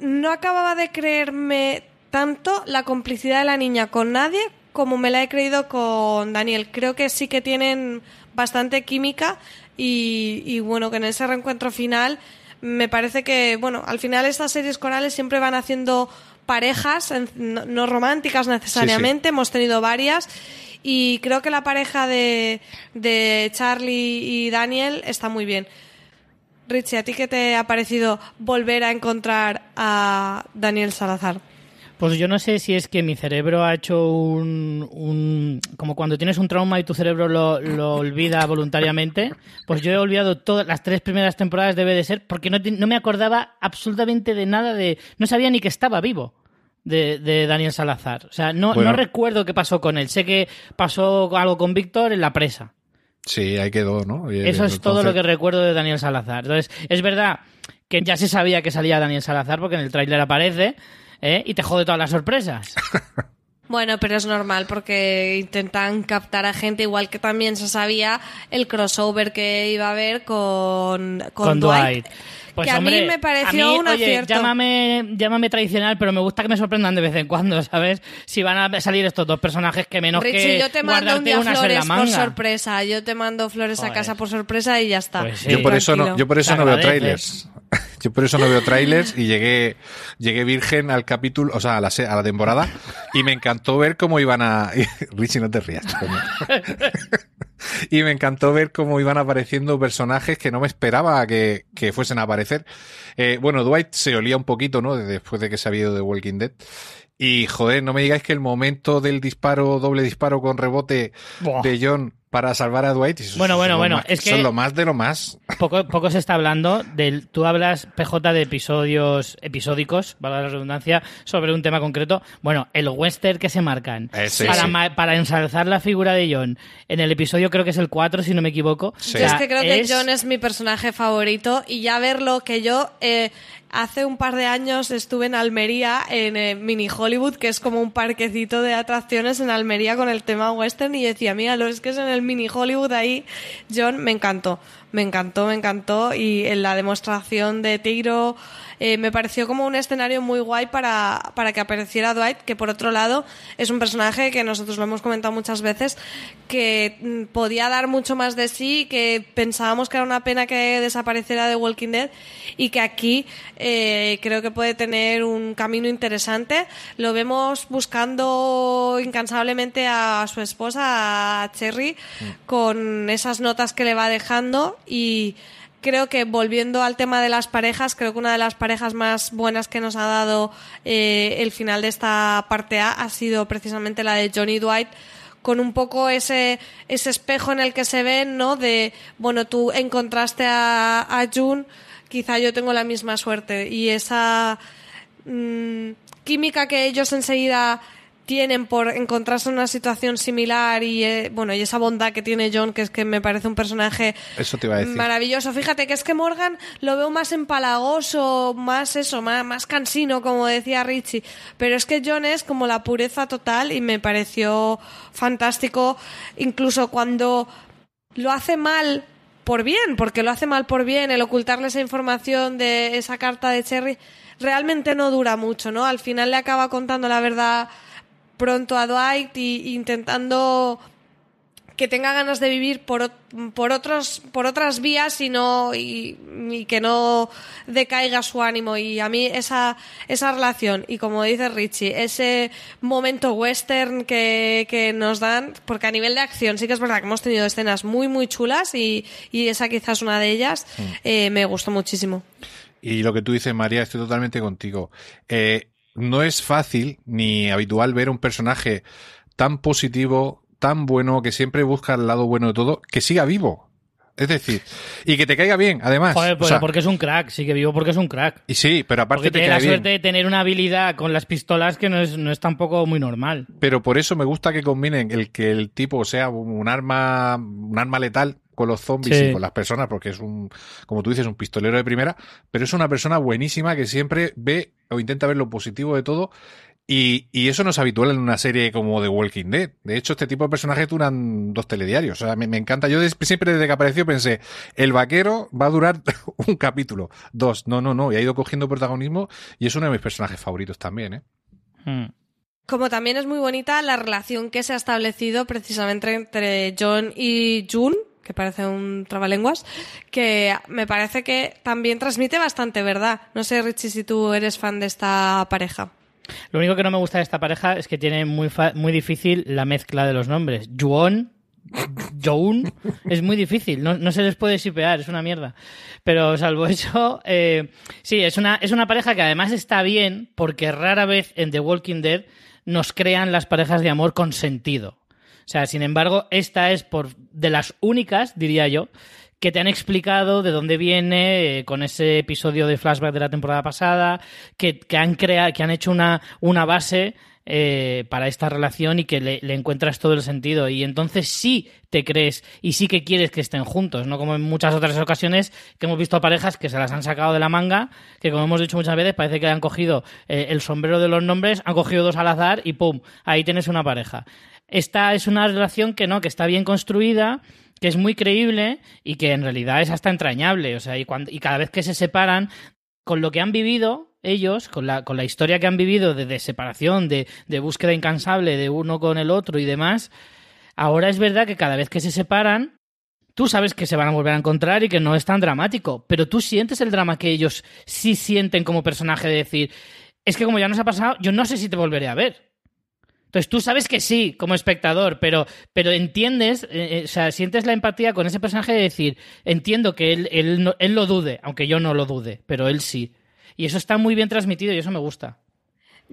no acababa de creerme tanto la complicidad de la niña con nadie como me la he creído con Daniel. Creo que sí que tienen bastante química y, y bueno, que en ese reencuentro final me parece que, bueno, al final estas series corales siempre van haciendo parejas, no románticas necesariamente, hemos tenido varias y creo que la pareja de, de Charlie y Daniel está muy bien. Richie, ¿a ti qué te ha parecido volver a encontrar a Daniel Salazar? Pues yo no sé si es que mi cerebro ha hecho un, un- como cuando tienes un trauma y tu cerebro lo, lo olvida voluntariamente, pues yo he olvidado todas las tres primeras temporadas debe de ser porque no, no me acordaba absolutamente de nada de, no sabía ni que estaba vivo. De, de Daniel Salazar. O sea, no, Bueno. no recuerdo qué pasó con él. Sé que pasó algo con Víctor en la presa. Sí, ahí quedó, ¿no? Y, Eso es todo lo que recuerdo de Daniel Salazar. Entonces, es verdad que ya se sabía que salía Daniel Salazar porque en el tráiler aparece ¿eh? y te jode todas las sorpresas. Bueno, pero es normal porque intentan captar a gente, igual que también se sabía el crossover que iba a haber con, con, con Dwight. Dwight. Pues, que a mí me pareció a mí, un oye, acierto. Llámame, llámame tradicional, pero me gusta que me sorprendan de vez en cuando, ¿sabes? Si van a salir estos dos personajes que menos Richie, que yo te mando un día flores por sorpresa. Yo te mando flores a casa por sorpresa y ya está. Pues sí. Yo por eso no, yo por eso no veo trailers. Yo por eso no veo trailers y llegué, llegué virgen al capítulo, o sea, a la, a la temporada y me encantó ver cómo iban a... Richie, no te rías. y me encantó ver cómo iban apareciendo personajes que no me esperaba que, que fuesen a aparecer. Eh, bueno, Dwight se olía un poquito, ¿no? Después de que se había ido de Walking Dead. Y joder, no me digáis que el momento del disparo, doble disparo con rebote Buah. de John para salvar a Dwight. eso- Bueno, eso bueno, bueno, más- es que- Son lo más de lo más. Poco, poco se está hablando del. Tú hablas, PJ, de episodios episódicos, valga la redundancia, sobre un tema concreto. Bueno, el western que se marcan Ese, para, sí. ma- para ensalzar la figura de John en el episodio, creo que es el 4, si no me equivoco. Sí. Yo es que creo que John es mi personaje favorito y ya verlo que yo eh, hace un par de años estuve en Almería en eh, Mini Hollywood, que es como un parquecito de atracciones en Almería con el tema western y decía, mira, lo es que es en el Mini Hollywood ahí, John, me encantó, me encantó, me encantó y en la demostración de tiro eh, me pareció como un escenario muy guay para, para que apareciera Dwight, que por otro lado es un personaje que nosotros lo hemos comentado muchas veces, que mm, podía dar mucho más de sí, que pensábamos que era una pena que desapareciera de Walking Dead y que aquí eh, creo que puede tener un camino interesante. Lo vemos buscando incansablemente a su esposa, a Cherry, con esas notas que le va dejando y creo que volviendo al tema de las parejas, creo que una de las parejas más buenas que nos ha dado eh, el final de esta parte A ha sido precisamente la de Johnny Dwight con un poco ese, ese espejo en el que se ven, ¿no? De, bueno, tú encontraste a, June, quizá yo tengo la misma suerte. Y esa mm, química que ellos enseguida tienen por encontrarse en una situación similar y eh, bueno y esa bondad que tiene John que es que me parece un personaje Eso te iba a decir. maravilloso fíjate que es que Morgan lo veo más empalagoso más eso más, más cansino como decía Richie pero es que John es como la pureza total y me pareció fantástico incluso cuando lo hace mal por bien, porque lo hace mal por bien, el ocultarle esa información de esa carta de Cherry, realmente no dura mucho, ¿no? Al final le acaba contando la verdad pronto a Dwight y intentando que tenga ganas de vivir por, por otros por otras vías y no y, y, que no decaiga su ánimo. Y a mí esa esa relación y como dice Richie ese momento western que, que nos dan porque a nivel de acción sí que es verdad que hemos tenido escenas muy muy chulas y, y esa quizás una de ellas eh, me gustó muchísimo. Y lo que tú dices María estoy totalmente contigo. Eh, no es fácil ni habitual ver un personaje tan positivo tan bueno, que siempre busca el lado bueno de todo, que siga vivo. Es decir, y que te caiga bien, además. Joder, pues porque es un crack, sigue vivo porque es un crack. Y sí, pero aparte porque te tiene cae la bien. suerte de tener una habilidad con las pistolas que no es, no es tampoco muy normal. Pero por eso me gusta que combinen el que el tipo sea un arma, un arma letal con los zombies Sí. y con las personas, porque es un, como tú dices, un pistolero de primera, pero es una persona buenísima que siempre ve o intenta ver lo positivo de todo. Y, y eso no es habitual en una serie como The Walking Dead. De hecho, este tipo de personajes duran dos telediarios. O sea, me, me encanta. Yo siempre desde que apareció pensé, el vaquero va a durar un capítulo, dos. No, no, no. Y ha ido cogiendo protagonismo y es uno de mis personajes favoritos también, ¿eh? Hmm. Como también es muy bonita la relación que se ha establecido precisamente entre John y June, que parece un trabalenguas, que me parece que también transmite bastante verdad. No sé, Richie, si tú eres fan de esta pareja. Lo único que no me gusta de esta pareja es que tiene muy, muy difícil la mezcla de los nombres. Juon, Joun, es muy difícil. No, no se les puede shipear, es una mierda. Pero salvo eso, eh, sí, es una, es una pareja que además está bien porque rara vez en The Walking Dead nos crean las parejas de amor con sentido. O sea, sin embargo, esta es por de las únicas, diría yo, que te han explicado de dónde viene eh, con ese episodio de flashback de la temporada pasada, que, que han creado, que han hecho una, una base eh, para esta relación y que le, encuentras todo el sentido. Y entonces sí te crees y sí que quieres que estén juntos, no como en muchas otras ocasiones que hemos visto a parejas que se las han sacado de la manga, que como hemos dicho muchas veces, parece que han cogido eh, el sombrero de los nombres, han cogido dos al azar y ¡pum! Ahí tienes una pareja. Esta es una relación que no, que está bien construida, que es muy creíble y que en realidad es hasta entrañable. O sea, y, cada vez que se separan, con lo que han vivido ellos, con la, historia que han vivido de, de separación, de, de búsqueda incansable de uno con el otro y demás, ahora es verdad que cada vez que se separan, tú sabes que se van a volver a encontrar y que no es tan dramático, pero tú sientes el drama que ellos sí sienten como personaje de decir, es que como ya nos ha pasado, yo no sé si te volveré a ver. Entonces tú sabes que sí, como espectador, pero, pero entiendes, eh, eh, o sea, sientes la empatía con ese personaje de decir, entiendo que él, él, no- él lo dude, aunque yo no lo dude, pero él sí. Y eso está muy bien transmitido y eso me gusta.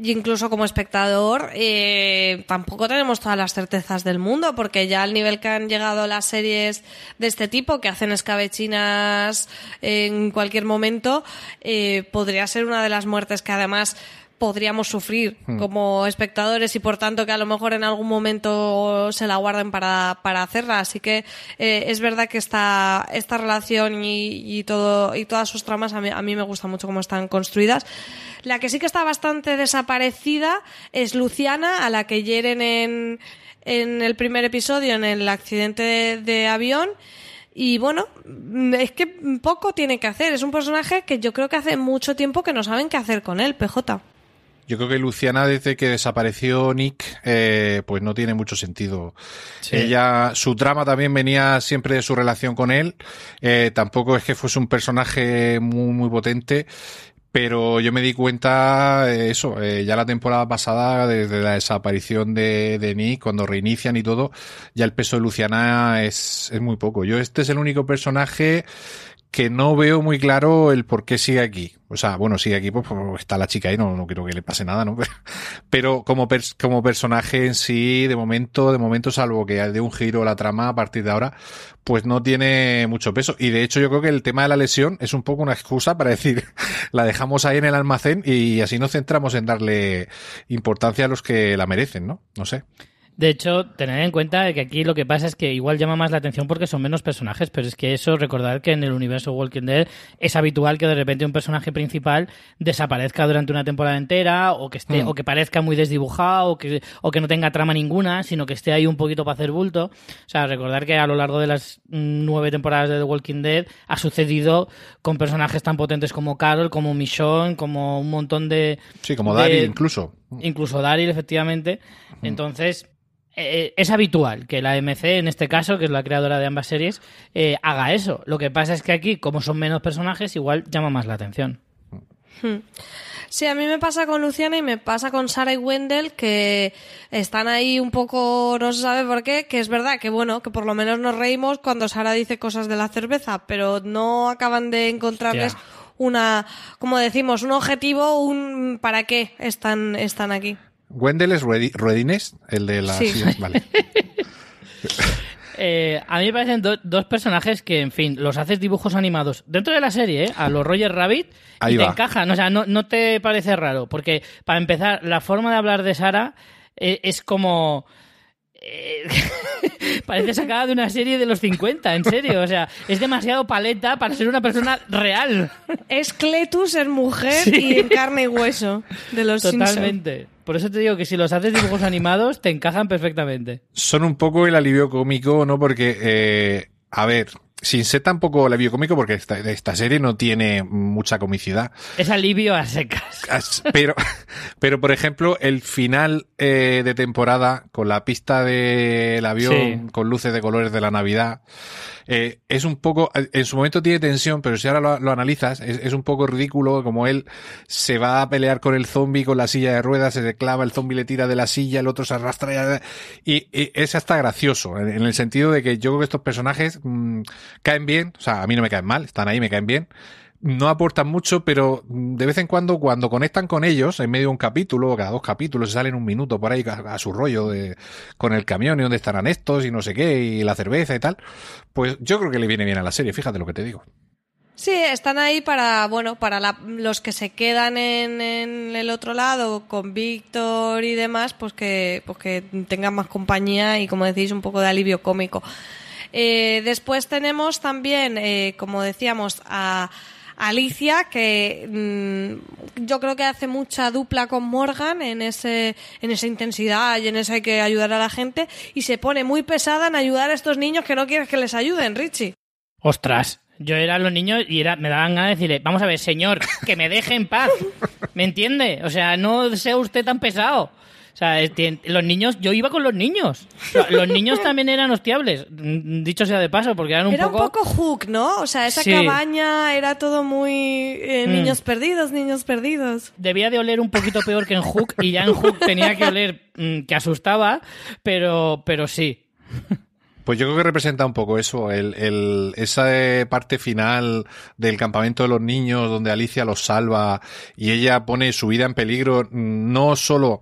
Y incluso como espectador, eh, tampoco tenemos todas las certezas del mundo, porque ya al nivel que han llegado las series de este tipo, que hacen escabechinas en cualquier momento, eh, podría ser una de las muertes que además podríamos sufrir como espectadores y por tanto que a lo mejor en algún momento se la guarden para, para hacerla. Así que eh, es verdad que esta, esta relación y, y todo, y todas sus tramas a mí, a mí me gusta mucho cómo están construidas. La que sí que está bastante desaparecida es Luciana, a la que hieren en, en el primer episodio, en el accidente de, de avión. Y bueno, es que poco tiene que hacer. Es un personaje que yo creo que hace mucho tiempo que no saben qué hacer con él, PJ. Yo creo que Luciana, desde que desapareció Nick, eh, pues no tiene mucho sentido. Ella, su trama también venía siempre de su relación con él. Eh, tampoco es que fuese un personaje muy, muy potente. Pero yo me di cuenta, eh, eso, eh, ya la temporada pasada, desde la desaparición de, de Nick, cuando reinician y todo, ya el peso de Luciana es, es muy poco. Yo, este es el único personaje que no veo muy claro el por qué sigue aquí. O sea, bueno, sigue aquí pues porque está la chica ahí, no, no quiero que le pase nada, ¿no? Pero como, como personaje en sí, de momento, de momento, salvo que de un giro la trama a partir de ahora, pues no tiene mucho peso. Y de hecho yo creo que el tema de la lesión es un poco una excusa para decir, la dejamos ahí en el almacén y así nos centramos en darle importancia a los que la merecen, ¿no? No sé. De hecho, tened en cuenta que aquí lo que pasa es que igual llama más la atención porque son menos personajes, pero es que eso, recordad que en el universo Walking Dead es habitual que de repente un personaje principal desaparezca durante una temporada entera, o que esté, Mm. o que parezca muy desdibujado, o que, o que no tenga trama ninguna, sino que esté ahí un poquito para hacer bulto. O sea, recordar que a lo largo de las mm, nueve temporadas de The Walking Dead ha sucedido con personajes tan potentes como Carol, como Michonne, como un montón de. Sí, como de- Daryl incluso. Incluso Daryl, efectivamente. Entonces, eh, es habitual que la MC, en este caso, que es la creadora de ambas series, eh, haga eso. Lo que pasa es que aquí, como son menos personajes, igual llama más la atención. Sí, a mí me pasa con Luciana y me pasa con Sara y Wendell que están ahí un poco, no se sabe por qué, que es verdad que bueno, que por lo menos nos reímos cuando Sara dice cosas de la cerveza, pero no acaban de encontrarles. Una, como decimos, un objetivo, un para qué están, están aquí. Wendell es Ruedi- Ruedines, el de las... Sí. Vale. Eh, a mí me parecen do- dos personajes que, en fin, los haces dibujos animados dentro de la serie, ¿eh? a los Roger Rabbit, Ahí y te encajan. O sea, no, no te parece raro. Porque, para empezar, la forma de hablar de Sara eh, es como. Eh, parece sacada de una serie de los 50, en serio. O sea, es demasiado paleta para ser una persona real. Es Cletus en mujer Sí. y en carne y hueso de los. Totalmente. Por eso te digo que si los haces dibujos animados, te encajan perfectamente. Son un poco el alivio cómico, ¿no? Porque, eh, a ver, sin ser tampoco alivio cómico, porque esta, esta serie no tiene mucha comicidad. Es alivio a secas. As- Pero, pero por ejemplo, el final eh, de temporada con la pista del avión, Sí. con luces de colores de la Navidad, eh, es un poco, en su momento tiene tensión, pero si ahora lo, lo analizas, es, es un poco ridículo como él se va a pelear con el zombie con la silla de ruedas, se le clava, el zombie le tira de la silla, el otro se arrastra y, y es hasta gracioso, en, en el sentido de que yo creo que estos personajes mm, caen bien, o sea, a mí no me caen mal, están ahí, me caen bien, no aportan mucho, pero de vez en cuando, cuando conectan con ellos, en medio de un capítulo, cada dos capítulos, salen un minuto por ahí a, a su rollo de, con el camión y dónde estarán estos y no sé qué, y la cerveza y tal, pues yo creo que le viene bien a la serie, fíjate lo que te digo. Sí, están ahí para, bueno, para la- los que se quedan en, en el otro lado con Víctor y demás, pues que, pues que tengan más compañía y, como decís, un poco de alivio cómico. Eh, después tenemos también, eh, como decíamos, a Alicia, que mm, yo creo que hace mucha dupla con Morgan en ese, en esa intensidad y en esa hay que ayudar a la gente, y se pone muy pesada en ayudar a estos niños que no quieres que les ayuden, Richie. Ostras, yo era los niños y era, me daban ganas de decirle, vamos a ver, señor, que me deje en paz. ¿Me entiende? O sea, no sea usted tan pesado. O sea, los niños, yo iba con los niños. Lo- Los niños también eran hostiables, mm, dicho sea de paso, porque eran un Era poco... un poco Hook, ¿no? O sea, esa Sí. cabaña era todo muy eh, Mm. niños perdidos, niños perdidos. Debía de oler un poquito peor que en Hook y ya en Hook tenía que oler mm, que asustaba, pero, pero sí. Pues yo creo que representa un poco eso, el, el, esa eh, parte final del campamento de los niños donde Alicia los salva y ella pone su vida en peligro, mm, no solo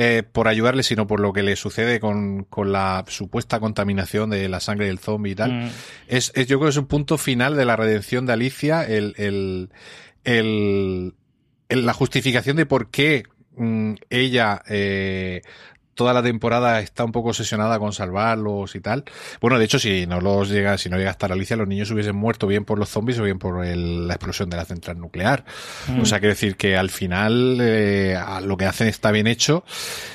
eh, por ayudarle, sino por lo que le sucede con, con la supuesta contaminación de la sangre del zombie y tal. Mm. Es, es- yo creo que es un punto final de la redención de Alicia, el, el, el, el- la justificación de por qué mm, ella eh, toda la temporada está un poco obsesionada con salvarlos y tal. Bueno, de hecho, si no los llega, si no llega a estar Alicia, los niños hubiesen muerto bien por los zombies o bien por el- la explosión de la central nuclear. O sea, quiero decir que al final eh, lo que hacen está bien hecho.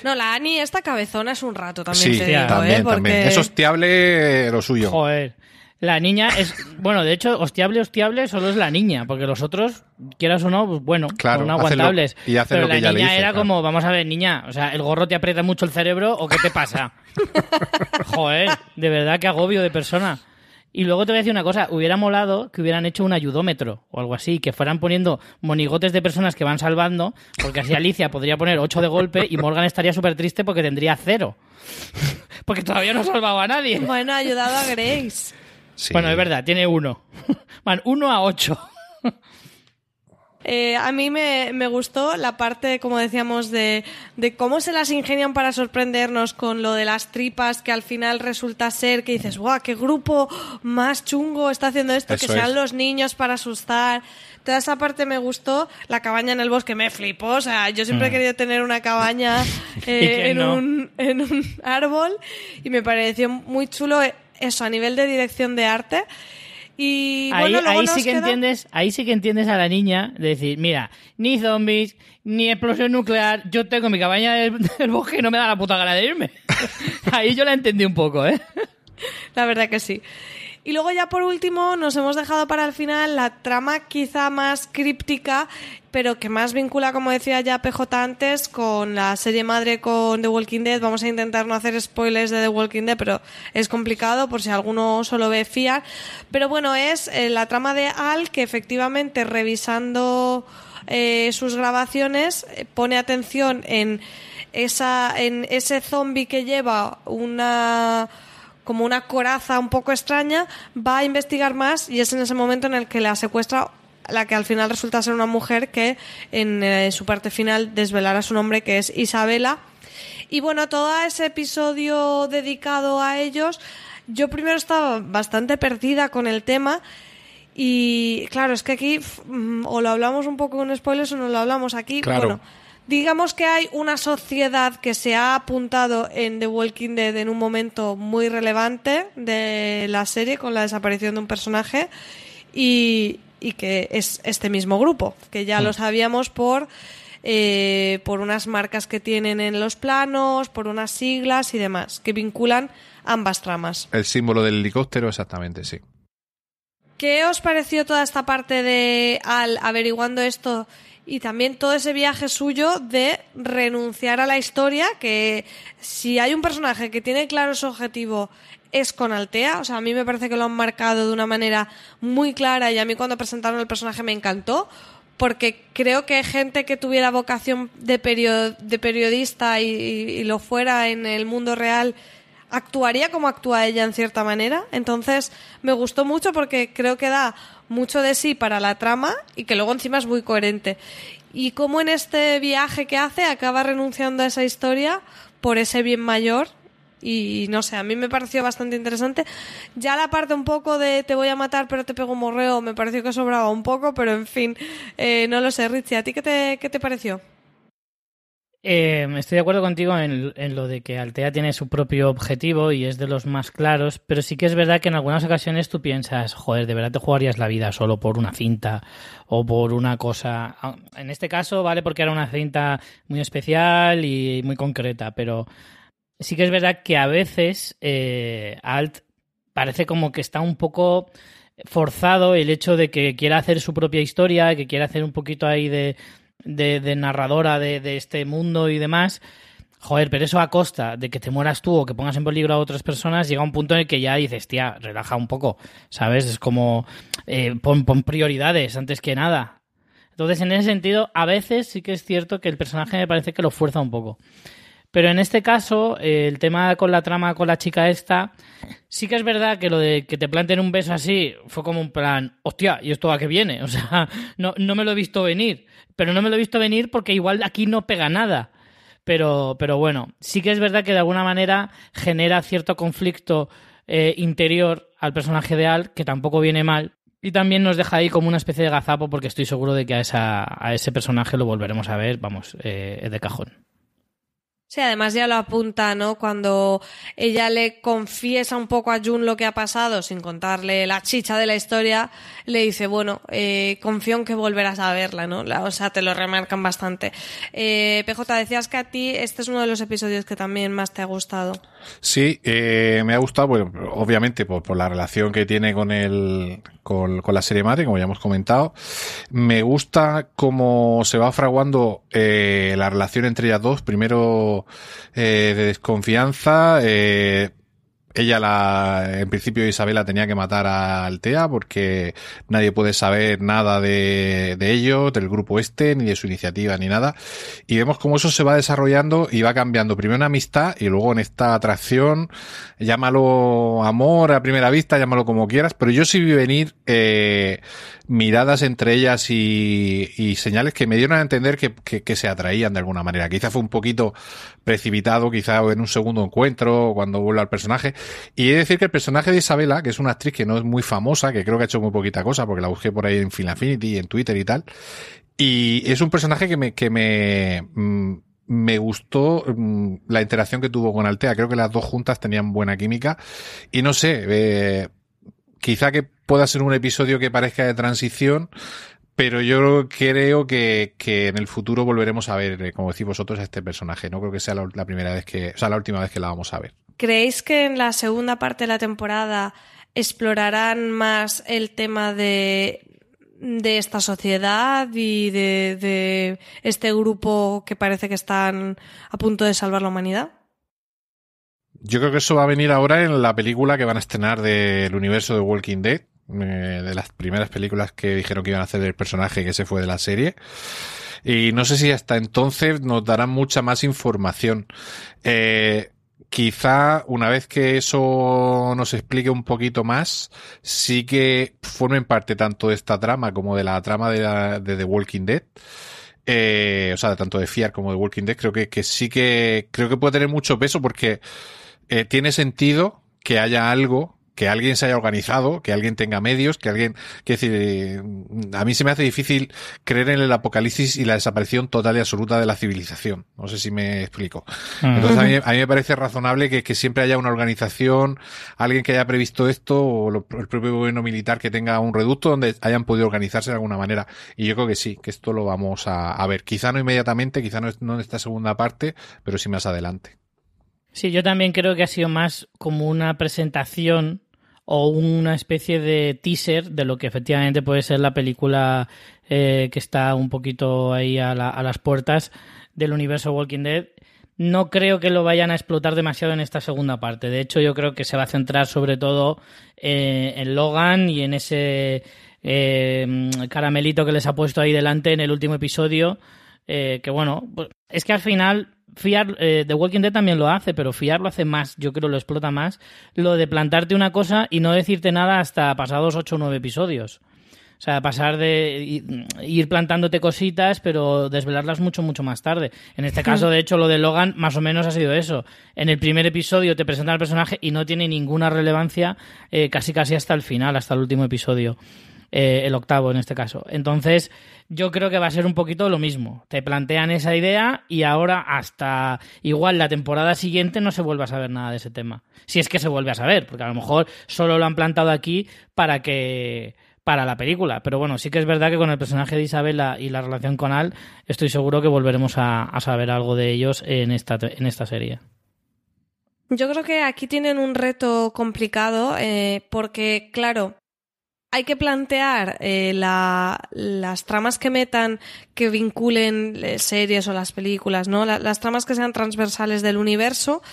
No, la Annie, esta cabezona es un rato también sí, te digo, también, ¿eh? Porque... también. Es hostiable lo suyo. Joder. La niña es, bueno, de hecho, hostiable, hostiable solo es la niña, porque los otros, quieras o no, pues bueno, Claro, son hacen lo- aguantables. y hacen Pero lo que la ella le niña dice, era claro. como, vamos a ver, niña, o sea, ¿el gorro te aprieta mucho el cerebro o qué te pasa? Joder, de verdad que agobio de persona. Y luego te voy a decir una cosa, hubiera molado que hubieran hecho un ayudómetro o algo así, que fueran poniendo monigotes de personas que van salvando, porque así Alicia podría poner 8 de golpe y Morgan estaría súper triste porque tendría cero. Porque todavía no ha salvado a nadie. Bueno, ha ayudado a Grace. Sí. Bueno, es verdad, tiene uno. Van, uno a ocho. Eh, a mí me, me gustó la parte, como decíamos, de, de cómo se las ingenian para sorprendernos con lo de las tripas, que al final resulta ser que dices, guau, qué grupo más chungo está haciendo esto, Eso que sean es. los niños para asustar. Toda esa parte me gustó, la cabaña en el bosque me flipó, o sea, yo siempre he querido tener una cabaña eh, ¿Y quién en, no? un, en un árbol y me pareció muy chulo eso a nivel de dirección de arte. Y ahí bueno, sí que queda- entiendes, ahí sí que entiendes a la niña de decir, mira, ni zombies, ni explosión nuclear, yo tengo mi cabaña del, del bosque y no me da la puta gana de irme. ahí yo la entendí un poco, ¿eh? La verdad que sí. Y luego ya por último nos hemos dejado para el final la trama quizá más críptica, pero que más vincula, como decía ya PJ antes, con la serie madre con The Walking Dead. Vamos a intentar no hacer spoilers de The Walking Dead, pero es complicado por si alguno solo ve fiar. Pero bueno, es eh, la trama de Al que efectivamente revisando eh, sus grabaciones eh, pone atención en esa en ese zombie que lleva una como una coraza un poco extraña, va a investigar más y es en ese momento en el que la secuestra la que al final resulta ser una mujer que en eh, su parte final desvelará su nombre que es Isabela. Y bueno, todo ese episodio dedicado a ellos, yo primero estaba bastante perdida con el tema y claro, es que aquí mm, o lo hablamos un poco con spoilers o no lo hablamos aquí. Bueno, digamos que hay una sociedad que se ha apuntado en The Walking Dead en un momento muy relevante de la serie con la desaparición de un personaje y, que es este mismo grupo, que ya lo hmm. sabíamos por, eh, por unas marcas que tienen en los planos, por unas siglas y demás, que vinculan ambas tramas. El símbolo del helicóptero, exactamente, sí. ¿Qué os pareció toda esta parte de al averiguando esto y también todo ese viaje suyo de renunciar a la historia, que si hay un personaje que tiene claro su objetivo es con Altea, o sea, a mí me parece que lo han marcado de una manera muy clara y a mí cuando presentaron el personaje me encantó, porque creo que gente que tuviera vocación de, de periodista y, lo fuera en el mundo real actuaría como actúa ella en cierta manera. Entonces me gustó mucho porque creo que da mucho de sí para la trama y que luego encima es muy coherente. Y como en este viaje que hace acaba renunciando a esa historia por ese bien mayor y no sé, a mí me pareció bastante interesante. Ya la parte un poco de te voy a matar pero te pego un morreo me pareció que sobraba un poco, pero en fin, eh, no lo sé, Richie, ¿a ti qué te, qué te pareció? Eh, estoy de acuerdo contigo en, lo de que Altea tiene su propio objetivo y es de los más claros, pero sí que es verdad que en algunas ocasiones tú piensas, joder, de verdad te jugarías la vida solo por una cinta o por una cosa. Ah, en este caso, vale, porque era una cinta muy especial y muy concreta, pero sí que es verdad que a veces eh, Alt parece como que está un poco forzado el hecho de que quiera hacer su propia historia, que quiera hacer un poquito ahí de de, narradora de, este mundo y demás. Joder, pero eso a costa de que te mueras tú o que pongas en peligro a otras personas, llega un punto en el que ya dices, tía, relaja un poco, ¿sabes? Es como, eh, pon, prioridades antes que nada. Entonces, en ese sentido, a veces sí que es cierto que el personaje me parece que lo fuerza un poco. Pero en este caso, eh, el tema con la trama con la chica esta, sí que es verdad que lo de que te planteen un beso así fue como un plan, hostia, ¿y esto a qué viene? O sea, no, no me lo he visto venir pero no me lo he visto venir porque igual aquí no pega nada. Pero, pero bueno, sí que es verdad que de alguna manera genera cierto conflicto eh, interior al personaje de Al, que tampoco viene mal. Y también nos deja ahí como una especie de gazapo porque estoy seguro de que a, esa, a ese personaje lo volveremos a ver, vamos, eh, de cajón. Sí, además ya lo apunta, ¿no? Cuando ella le confiesa un poco a Jun lo que ha pasado, sin contarle la chicha de la historia, le dice, bueno, eh, confío en que volverás a verla, ¿no? o sea, te lo remarcan bastante. Eh, PJ, decías que a ti este es uno de los episodios que también más te ha gustado. Sí, eh, me ha gustado, bueno, obviamente por, por, la relación que tiene con el con, con, la serie madre, como ya hemos comentado. Me gusta cómo se va fraguando eh, la relación entre ellas dos. Primero eh, de desconfianza, eh, ella la, en principio Isabela tenía que matar a Altea porque nadie puede saber nada de, de ellos, del grupo este, ni de su iniciativa, ni nada. Y vemos cómo eso se va desarrollando y va cambiando primero en amistad y luego en esta atracción, llámalo amor a primera vista, llámalo como quieras, pero yo sí vi venir, eh, miradas entre ellas y, y, señales que me dieron a entender que, que, que, se atraían de alguna manera. Quizá fue un poquito precipitado, quizá en un segundo encuentro, cuando vuelve al personaje. Y he de decir que el personaje de Isabela, que es una actriz que no es muy famosa, que creo que ha hecho muy poquita cosa, porque la busqué por ahí en Film y en Twitter y tal. Y es un personaje que me, que me, mm, me gustó mm, la interacción que tuvo con Altea. Creo que las dos juntas tenían buena química. Y no sé, eh, quizá que pueda ser un episodio que parezca de transición, pero yo creo que, que en el futuro volveremos a ver, eh, como decís vosotros, a este personaje. No creo que sea la, primera vez que, o sea, la última vez que la vamos a ver. ¿Creéis que en la segunda parte de la temporada explorarán más el tema de de esta sociedad y de, de este grupo que parece que están a punto de salvar la humanidad? Yo creo que eso va a venir ahora en la película que van a estrenar del universo de Walking Dead, eh, de las primeras películas que dijeron que iban a hacer del personaje que se fue de la serie. Y no sé si hasta entonces nos darán mucha más información. Eh, quizá una vez que eso nos explique un poquito más, sí que formen parte tanto de esta trama como de la trama de, de The Walking Dead. Eh, o sea, tanto de Fiar como de Walking Dead, creo que sí que, creo que puede tener mucho peso porque eh, tiene sentido que haya algo que alguien se haya organizado, que alguien tenga medios, que alguien, que decir, eh, a mí se me hace difícil creer en el apocalipsis y la desaparición total y absoluta de la civilización. No sé si me explico. Entonces a mí, a mí, me parece razonable que, que, siempre haya una organización, alguien que haya previsto esto, o lo, el propio gobierno militar que tenga un reducto donde hayan podido organizarse de alguna manera. Y yo creo que sí, que esto lo vamos a, a ver. Quizá no inmediatamente, quizá no, no en esta segunda parte, pero sí más adelante. Sí, yo también creo que ha sido más como una presentación o una especie de teaser de lo que efectivamente puede ser la película eh, que está un poquito ahí a, la, a, las puertas del universo Walking Dead. No creo que lo vayan a explotar demasiado en esta segunda parte. De hecho, yo creo que se va a centrar sobre todo eh, en Logan y en ese eh, caramelito que les ha puesto ahí delante en el último episodio. Eh, que bueno, pues, es que al final Fiar, eh, The Walking Dead también lo hace, pero Fiar lo hace más, yo creo lo explota más, lo de plantarte una cosa y no decirte nada hasta pasados 8 o 9 episodios. O sea, pasar de ir plantándote cositas, pero desvelarlas mucho, mucho más tarde. En este caso, de hecho, lo de Logan más o menos ha sido eso. En el primer episodio te presentan al personaje y no tiene ninguna relevancia eh, casi casi hasta el final, hasta el último episodio. Eh, el octavo en este caso. Entonces, yo creo que va a ser un poquito lo mismo. Te plantean esa idea y ahora hasta igual la temporada siguiente no se vuelve a saber nada de ese tema. Si es que se vuelve a saber, porque a lo mejor solo lo han plantado aquí para que para la película. Pero bueno, sí que es verdad que con el personaje de Isabela y la relación con Al, estoy seguro que volveremos a, saber algo de ellos en esta, en esta serie. Yo creo que aquí tienen un reto complicado eh, porque, claro, hay que plantear eh, la, las tramas que metan, que vinculen eh, series o las películas, ¿no? La, las tramas que sean transversales del universo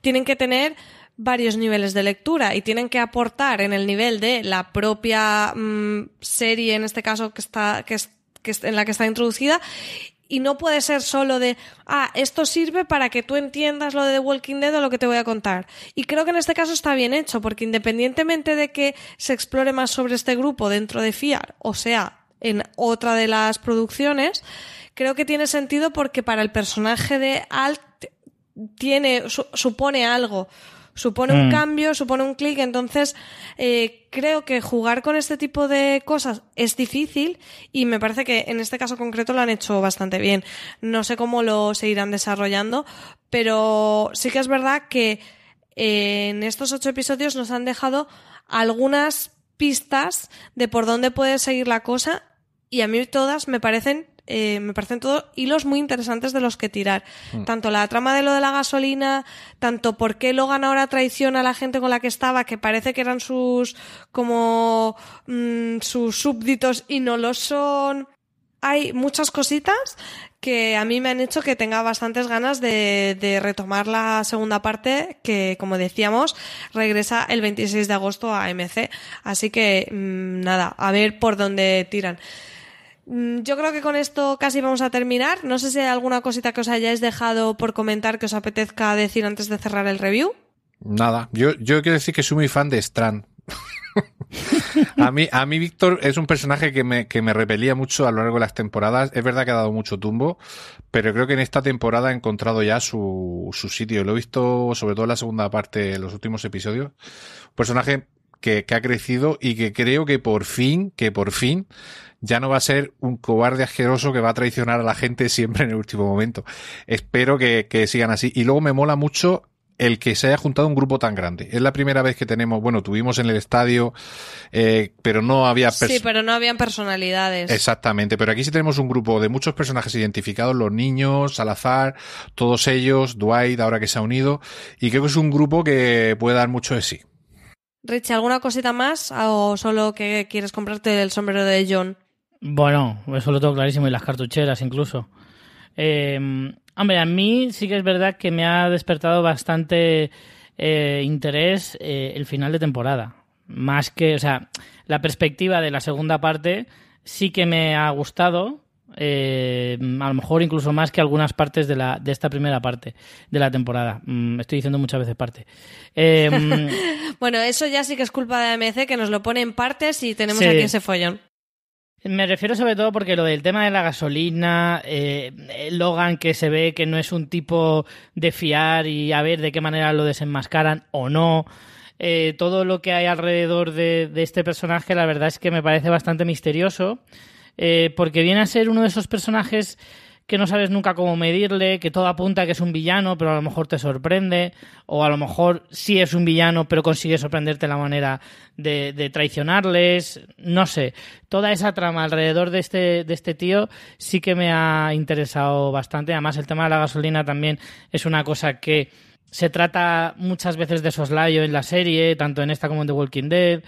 tienen que tener varios niveles de lectura y tienen que aportar en el nivel de la propia mmm, serie, en este caso que está, que es, que es, en la que está introducida, y no puede ser solo de, ah, esto sirve para que tú entiendas lo de The Walking Dead o lo que te voy a contar. Y creo que en este caso está bien hecho, porque independientemente de que se explore más sobre este grupo dentro de FIAR, o sea, en otra de las producciones, creo que tiene sentido porque para el personaje de Alt tiene, su, supone algo supone un mm. cambio, supone un clic, entonces eh, creo que jugar con este tipo de cosas es difícil y me parece que en este caso concreto lo han hecho bastante bien. No sé cómo lo seguirán desarrollando, pero sí que es verdad que eh, en estos ocho episodios nos han dejado algunas pistas de por dónde puede seguir la cosa y a mí todas me parecen eh, me parecen todos hilos muy interesantes de los que tirar. Mm. Tanto la trama de lo de la gasolina, tanto por qué Logan ahora traiciona a la gente con la que estaba, que parece que eran sus como mmm, sus súbditos y no lo son. Hay muchas cositas que a mí me han hecho que tenga bastantes ganas de, de, retomar la segunda parte que, como decíamos, regresa el 26 de agosto a MC. Así que, mmm, nada, a ver por dónde tiran. Mm, yo creo que con esto casi vamos a terminar. No sé si hay alguna cosita que os hayáis dejado por comentar que os apetezca decir antes de cerrar el review. Nada, yo, quiero decir que soy muy fan de Strand. a mí, a mí Víctor es un personaje que me, que me repelía mucho a lo largo de las temporadas. Es verdad que ha dado mucho tumbo, pero creo que en esta temporada ha encontrado ya su, su sitio. Lo he visto sobre todo en la segunda parte, en los últimos episodios. Un personaje que, que ha crecido y que creo que por fin, que por fin ya no va a ser un cobarde asqueroso que va a traicionar a la gente siempre en el último momento. Espero que, que sigan así. Y luego me mola mucho el que se haya juntado un grupo tan grande. Es la primera vez que tenemos, bueno, tuvimos en el estadio, eh, pero no había... Sí, pero no habían personalidades. Exactamente, pero aquí sí tenemos un grupo de muchos personajes identificados, los niños, Salazar, todos ellos, Dwight, ahora que se ha unido, y creo que es un grupo que puede dar mucho de sí. Rich, ¿alguna cosita más o solo que quieres comprarte el sombrero de John? Bueno, eso lo tengo clarísimo y las cartucheras incluso. Eh, hombre, a mí sí que es verdad que me ha despertado bastante eh, interés eh, el final de temporada. Más que, o sea, la perspectiva de la segunda parte sí que me ha gustado. Eh, a lo mejor incluso más que algunas partes de, la, de esta primera parte de la temporada. Mm, estoy diciendo muchas veces parte. Eh, bueno, eso ya sí que es culpa de AMC que nos lo pone en partes y tenemos aquí ese follón. Me refiero sobre todo porque lo del tema de la gasolina, eh, Logan que se ve que no es un tipo de fiar y a ver de qué manera lo desenmascaran o no. Eh, todo lo que hay alrededor de, de, este personaje, la verdad es que me parece bastante misterioso, eh, porque viene a ser uno de esos personajes que no sabes nunca cómo medirle, que todo apunta a que es un villano, pero a lo mejor te sorprende, o a lo mejor sí es un villano, pero consigue sorprenderte la manera de, de traicionarles, no sé. Toda esa trama alrededor de este, de este tío sí que me ha interesado bastante. Además, el tema de la gasolina también es una cosa que se trata muchas veces de soslayo en la serie, tanto en esta como en The Walking Dead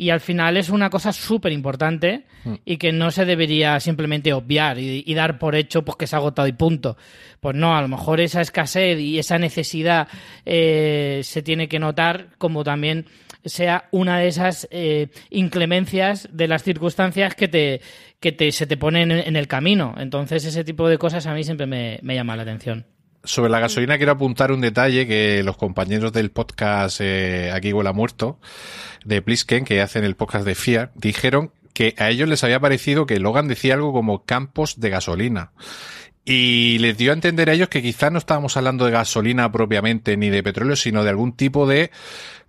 y al final es una cosa súper importante mm. y que no se debería simplemente obviar y, y, dar por hecho pues, que se ha agotado y punto. Pues no, a lo mejor esa escasez y esa necesidad eh, se tiene que notar como también sea una de esas eh, inclemencias de las circunstancias que te que te, se te ponen en, en, el camino. Entonces ese tipo de cosas a mí siempre me, me llama la atención. Sobre la gasolina quiero apuntar un detalle que los compañeros del podcast eh, Aquí huele a muerto de Plisken, que hacen el podcast de FIA, dijeron que a ellos les había parecido que Logan decía algo como campos de gasolina. Y les dio a entender a ellos que quizás no estábamos hablando de gasolina propiamente ni de petróleo, sino de algún tipo de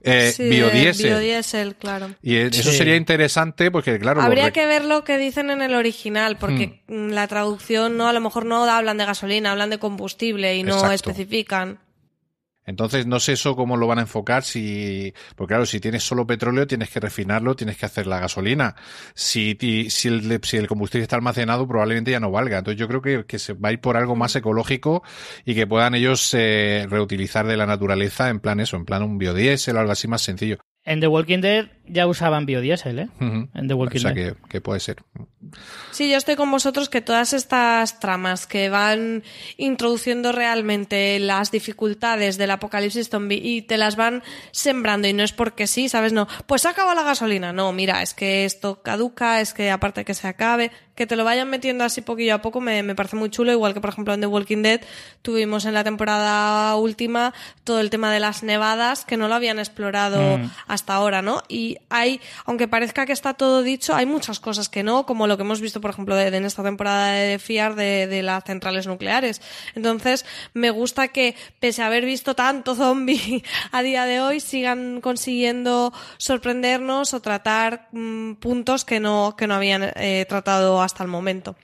eh, sí, biodiesel. biodiesel, claro. Y eso sí. sería interesante porque, claro. Habría que ver lo que dicen en el original, porque hmm. la traducción no, a lo mejor no hablan de gasolina, hablan de combustible y no Exacto. especifican. Entonces, no sé eso cómo lo van a enfocar. Si, porque claro, si tienes solo petróleo, tienes que refinarlo, tienes que hacer la gasolina. Si, si, el, si el combustible está almacenado, probablemente ya no valga. Entonces, yo creo que, que se va a ir por algo más ecológico y que puedan ellos eh, reutilizar de la naturaleza en plan eso, en plan un biodiesel o algo así más sencillo. En The Walking Dead ya usaban biodiesel, ¿eh? Uh -huh. En The Walking o sea, Dead. Que, que, puede ser. Sí, yo estoy con vosotros que todas estas tramas que van introduciendo realmente las dificultades del apocalipsis zombie y te las van sembrando y no es porque sí, ¿sabes? No, pues se acaba la gasolina. No, mira, es que esto caduca, es que aparte que se acabe, que te lo vayan metiendo así poquillo a poco me, me, parece muy chulo, igual que por ejemplo en The Walking Dead tuvimos en la temporada última todo el tema de las nevadas que no lo habían explorado mm. hasta ahora, ¿no? Y hay, aunque parezca que está todo dicho, hay muchas cosas que no, como lo que hemos visto por ejemplo de, en esta temporada de FIAR de, las centrales nucleares. Entonces me gusta que pese a haber visto tanto zombie a día de hoy sigan consiguiendo sorprendernos o tratar mmm, puntos que no, que no habían eh, tratado hasta el momento.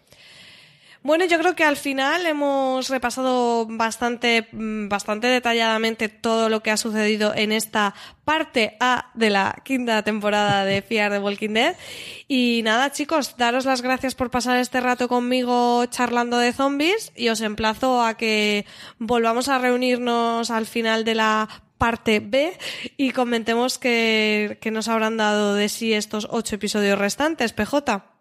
Bueno, yo creo que al final hemos repasado bastante, bastante detalladamente todo lo que ha sucedido en esta parte A de la quinta temporada de Fear the Walking Dead. Y nada, chicos, daros las gracias por pasar este rato conmigo charlando de zombies y os emplazo a que volvamos a reunirnos al final de la parte B y comentemos que, que nos habrán dado de sí estos ocho episodios restantes, PJ.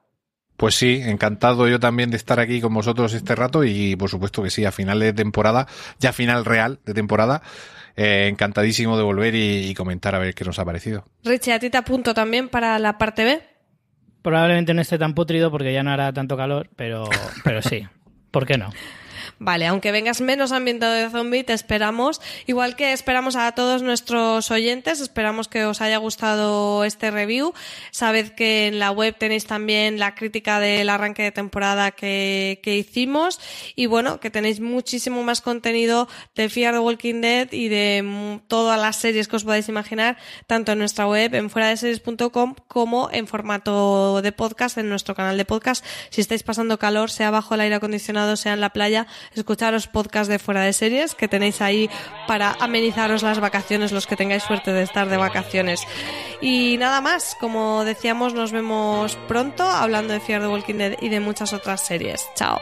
Pues sí, encantado yo también de estar aquí con vosotros este rato y por supuesto que sí, a final de temporada, ya final real de temporada, eh, encantadísimo de volver y, y, comentar a ver qué nos ha parecido. Richie, a ti te apunto también para la parte B. Probablemente no esté tan putrido porque ya no hará tanto calor, pero, pero sí, ¿por qué no? Vale, aunque vengas menos ambientado de zombie, te esperamos. Igual que esperamos a todos nuestros oyentes, esperamos que os haya gustado este review. Sabed que en la web tenéis también la crítica del arranque de temporada que, que hicimos. Y bueno, que tenéis muchísimo más contenido de Fear the Walking Dead y de todas las series que os podáis imaginar, tanto en nuestra web, en fuera de series.com, como en formato de podcast, en nuestro canal de podcast. Si estáis pasando calor, sea bajo el aire acondicionado, sea en la playa, escucharos podcast de fuera de series que tenéis ahí para amenizaros las vacaciones, los que tengáis suerte de estar de vacaciones. Y nada más, como decíamos, nos vemos pronto hablando de Fear the Walking Dead y de muchas otras series. Chao.